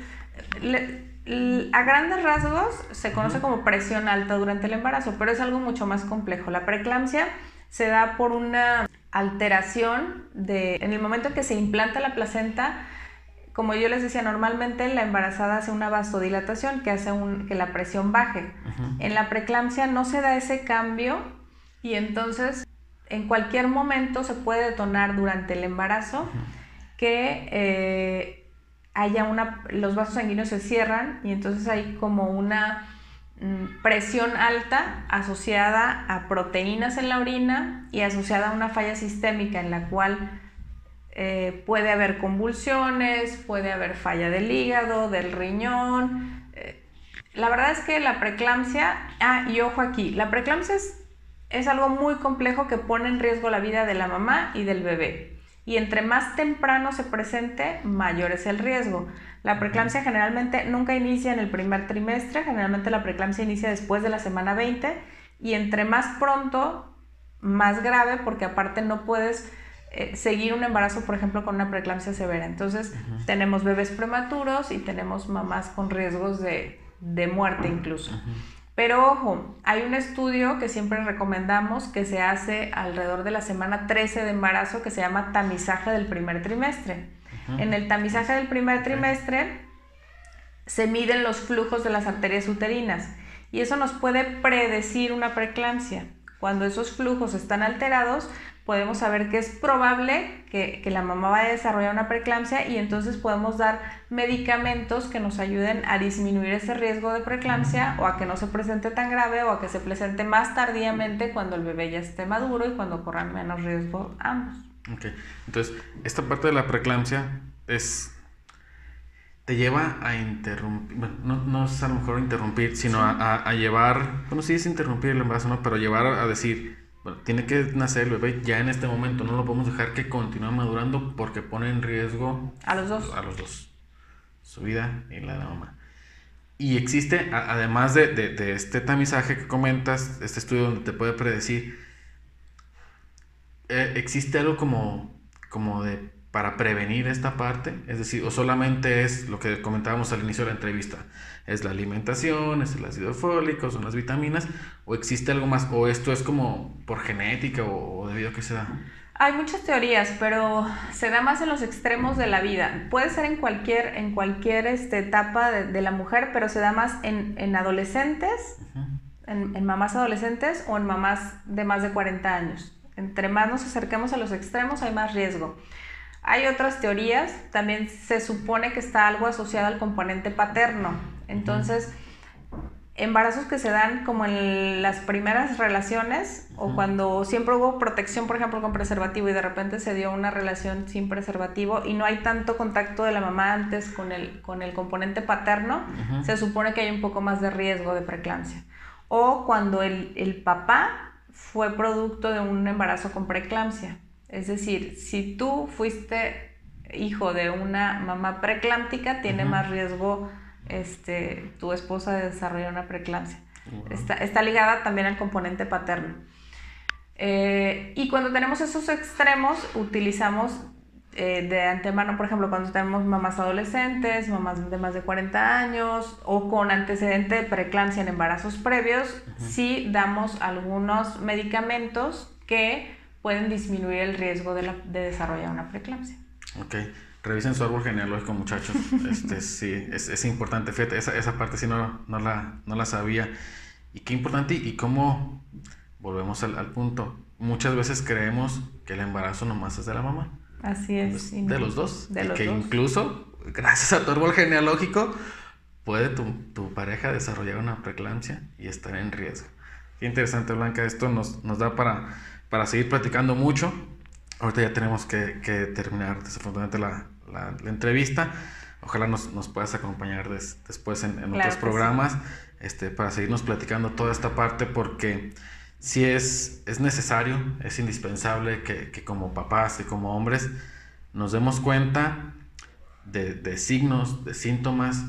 a grandes rasgos se conoce como presión alta durante el embarazo, pero es algo mucho más complejo. La preeclampsia se da por una alteración de, en el momento en que se implanta la placenta, como yo les decía, normalmente la embarazada hace una vasodilatación que hace que la presión baje. En la preeclampsia no se da ese cambio y entonces en cualquier momento se puede detonar durante el embarazo que eh, haya una, los vasos sanguíneos se cierran y entonces hay como una mm, presión alta asociada a proteínas en la orina y asociada a una falla sistémica en la cual eh, puede haber convulsiones, puede haber falla del hígado, del riñón. Eh, la verdad es que la preeclampsia, ah, y ojo aquí, la preeclampsia es, es algo muy complejo que pone en riesgo la vida de la mamá y del bebé y entre más temprano se presente, mayor es el riesgo. La preeclampsia generalmente nunca inicia en el primer trimestre, generalmente la preeclampsia inicia después de la semana 20 y entre más pronto, más grave porque aparte no puedes eh, seguir un embarazo, por ejemplo, con una preeclampsia severa. Entonces tenemos bebés prematuros y tenemos mamás con riesgos de, muerte incluso. Pero ojo, hay un estudio que siempre recomendamos que se hace alrededor de la semana 13 de embarazo que se llama tamizaje del primer trimestre. En el tamizaje del primer trimestre se miden los flujos de las arterias uterinas y eso nos puede predecir una preeclampsia. Cuando esos flujos están alterados, podemos saber que es probable que, la mamá vaya a desarrollar una preeclampsia y entonces podemos dar medicamentos que nos ayuden a disminuir ese riesgo de preeclampsia o a que no se presente tan grave o a que se presente más tardíamente cuando el bebé ya esté maduro y cuando corran menos riesgo ambos. Ok, entonces esta parte de la preeclampsia es te lleva a interrumpir, bueno, no, no es a lo mejor interrumpir, sino a, a, llevar, bueno, sí es interrumpir el embarazo, ¿no? pero llevar a decir, bueno, tiene que nacer el bebé ya en este momento, no lo podemos dejar que continúe madurando porque pone en riesgo a los dos. A los dos. Su vida y la de la mamá. Y existe, además de, de, este tamizaje que comentas, este estudio donde te puede predecir, eh, existe algo como, como de para prevenir esta parte, es decir, o solamente es lo que comentábamos al inicio de la entrevista, es la alimentación, es el ácido fólico, son las vitaminas, o existe algo más, o esto es como por genética o, debido a que se da. Hay muchas teorías, pero se da más en los extremos de la vida. Puede ser en cualquier, en cualquier este, etapa de, la mujer, pero se da más en, adolescentes, en, en mamás adolescentes o en mamás de más de 40 años. Entre más nos acerquemos a los extremos, hay más riesgo. Hay otras teorías, también se supone que está algo asociado al componente paterno. Entonces, embarazos que se dan como en las primeras relaciones o cuando siempre hubo protección, por ejemplo, con preservativo y de repente se dio una relación sin preservativo y no hay tanto contacto de la mamá antes con el, con el componente paterno, se supone que hay un poco más de riesgo de preeclampsia. O cuando el, el papá fue producto de un embarazo con preeclampsia. Es decir, si tú fuiste hijo de una mamá preeclámptica, tiene más riesgo este, tu esposa de desarrollar una preeclampsia. Está, ligada también al componente paterno. Eh, y cuando tenemos esos extremos, utilizamos eh, de antemano, por ejemplo, cuando tenemos mamás adolescentes, mamás de más de 40 años o con antecedente de preeclampsia en embarazos previos, sí damos algunos medicamentos que pueden disminuir el riesgo de, de desarrollar una preeclampsia. Ok. Revisen su árbol genealógico, muchachos. Este, sí, es, es importante. Fíjate, esa, esa, parte sí no, no, la, no la sabía. Y qué importante y cómo, volvemos al, al, punto, muchas veces creemos que el embarazo nomás es de la mamá. Así es. De, los dos. De y los que dos. incluso, gracias a tu árbol genealógico, puede tu, tu, pareja desarrollar una preeclampsia y estar en riesgo. Qué interesante, Blanca. Esto nos, nos da para, para seguir platicando mucho. Ahorita ya tenemos que, que terminar desafortunadamente la, la, la, entrevista. Ojalá nos, nos puedas acompañar des, después en, en claro otros programas sí. este, para seguirnos platicando toda esta parte porque sí es, es necesario, es indispensable que, que, como papás y como hombres nos demos cuenta de, de, signos, de síntomas,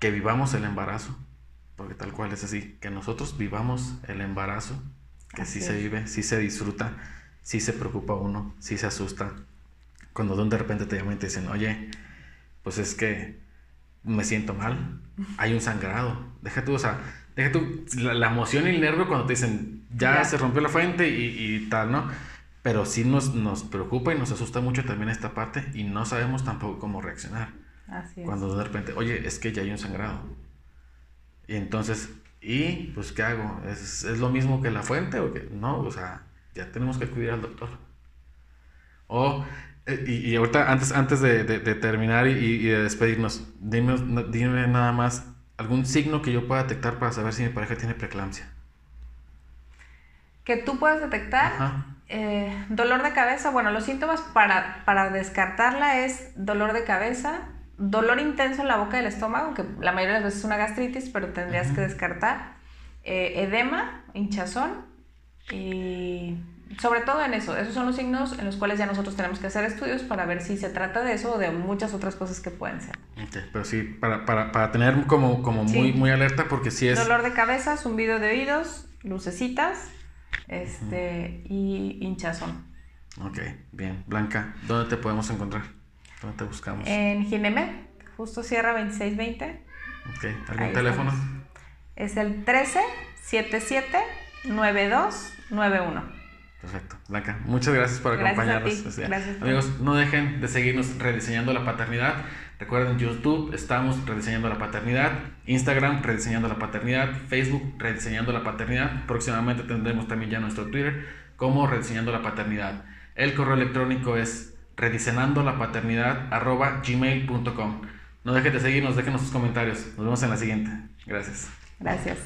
que vivamos el embarazo, porque tal cual es así, que nosotros vivamos el embarazo, que así sí es. se vive, sí se disfruta, sí se preocupa uno, sí se asusta. Cuando de repente te llaman y te dicen, oye, pues es que me siento mal, hay un sangrado, deja tú, o sea, deja tú la, la emoción y el nervio cuando te dicen, ya, ya. se rompió la fuente y, y, tal, ¿no? Pero sí nos, nos preocupa y nos asusta mucho también esta parte y no sabemos tampoco cómo reaccionar. Así es. Cuando de repente, oye, es que ya hay un sangrado. Y entonces, ¿y pues qué hago? ¿Es, ¿Es, lo mismo que la fuente o qué? No, o sea, ya tenemos que acudir al doctor. O, eh, y, y ahorita, antes, antes de, de, de terminar y, y, de despedirnos, dime, dime nada más algún signo que yo pueda detectar para saber si mi pareja tiene preeclampsia. Que tú puedas detectar eh, dolor de cabeza. Bueno, los síntomas para, para descartarla es dolor de cabeza, dolor intenso en la boca del estómago, que la mayoría de las veces es una gastritis, pero tendrías uh -huh. que descartar. Eh, edema, hinchazón y sobre todo en eso, esos son los signos en los cuales ya nosotros tenemos que hacer estudios para ver si se trata de eso o de muchas otras cosas que pueden ser. Okay, pero sí, para, para, para tener como, como sí. muy, muy alerta porque si es... Dolor de cabeza, zumbido de oídos, lucecitas este, uh -huh. y hinchazón. Ok, bien. Blanca, ¿dónde te podemos encontrar? ¿Dónde te buscamos? En Ginemet, justo Sierra 2620. Ok, ¿algún Ahí teléfono? Estamos. Es el 13 77 9291. Perfecto. Blanca, muchas gracias por gracias acompañarnos. Gracias Amigos, no dejen de seguirnos rediseñando la paternidad. Recuerden, YouTube estamos rediseñando la paternidad, Instagram rediseñando la paternidad, Facebook rediseñando la paternidad. Próximamente tendremos también ya nuestro Twitter como rediseñando la paternidad. El correo electrónico es rediseñando la paternidad arroba gmail.com. No dejen de seguirnos, déjenos sus comentarios. Nos vemos en la siguiente. Gracias. Gracias.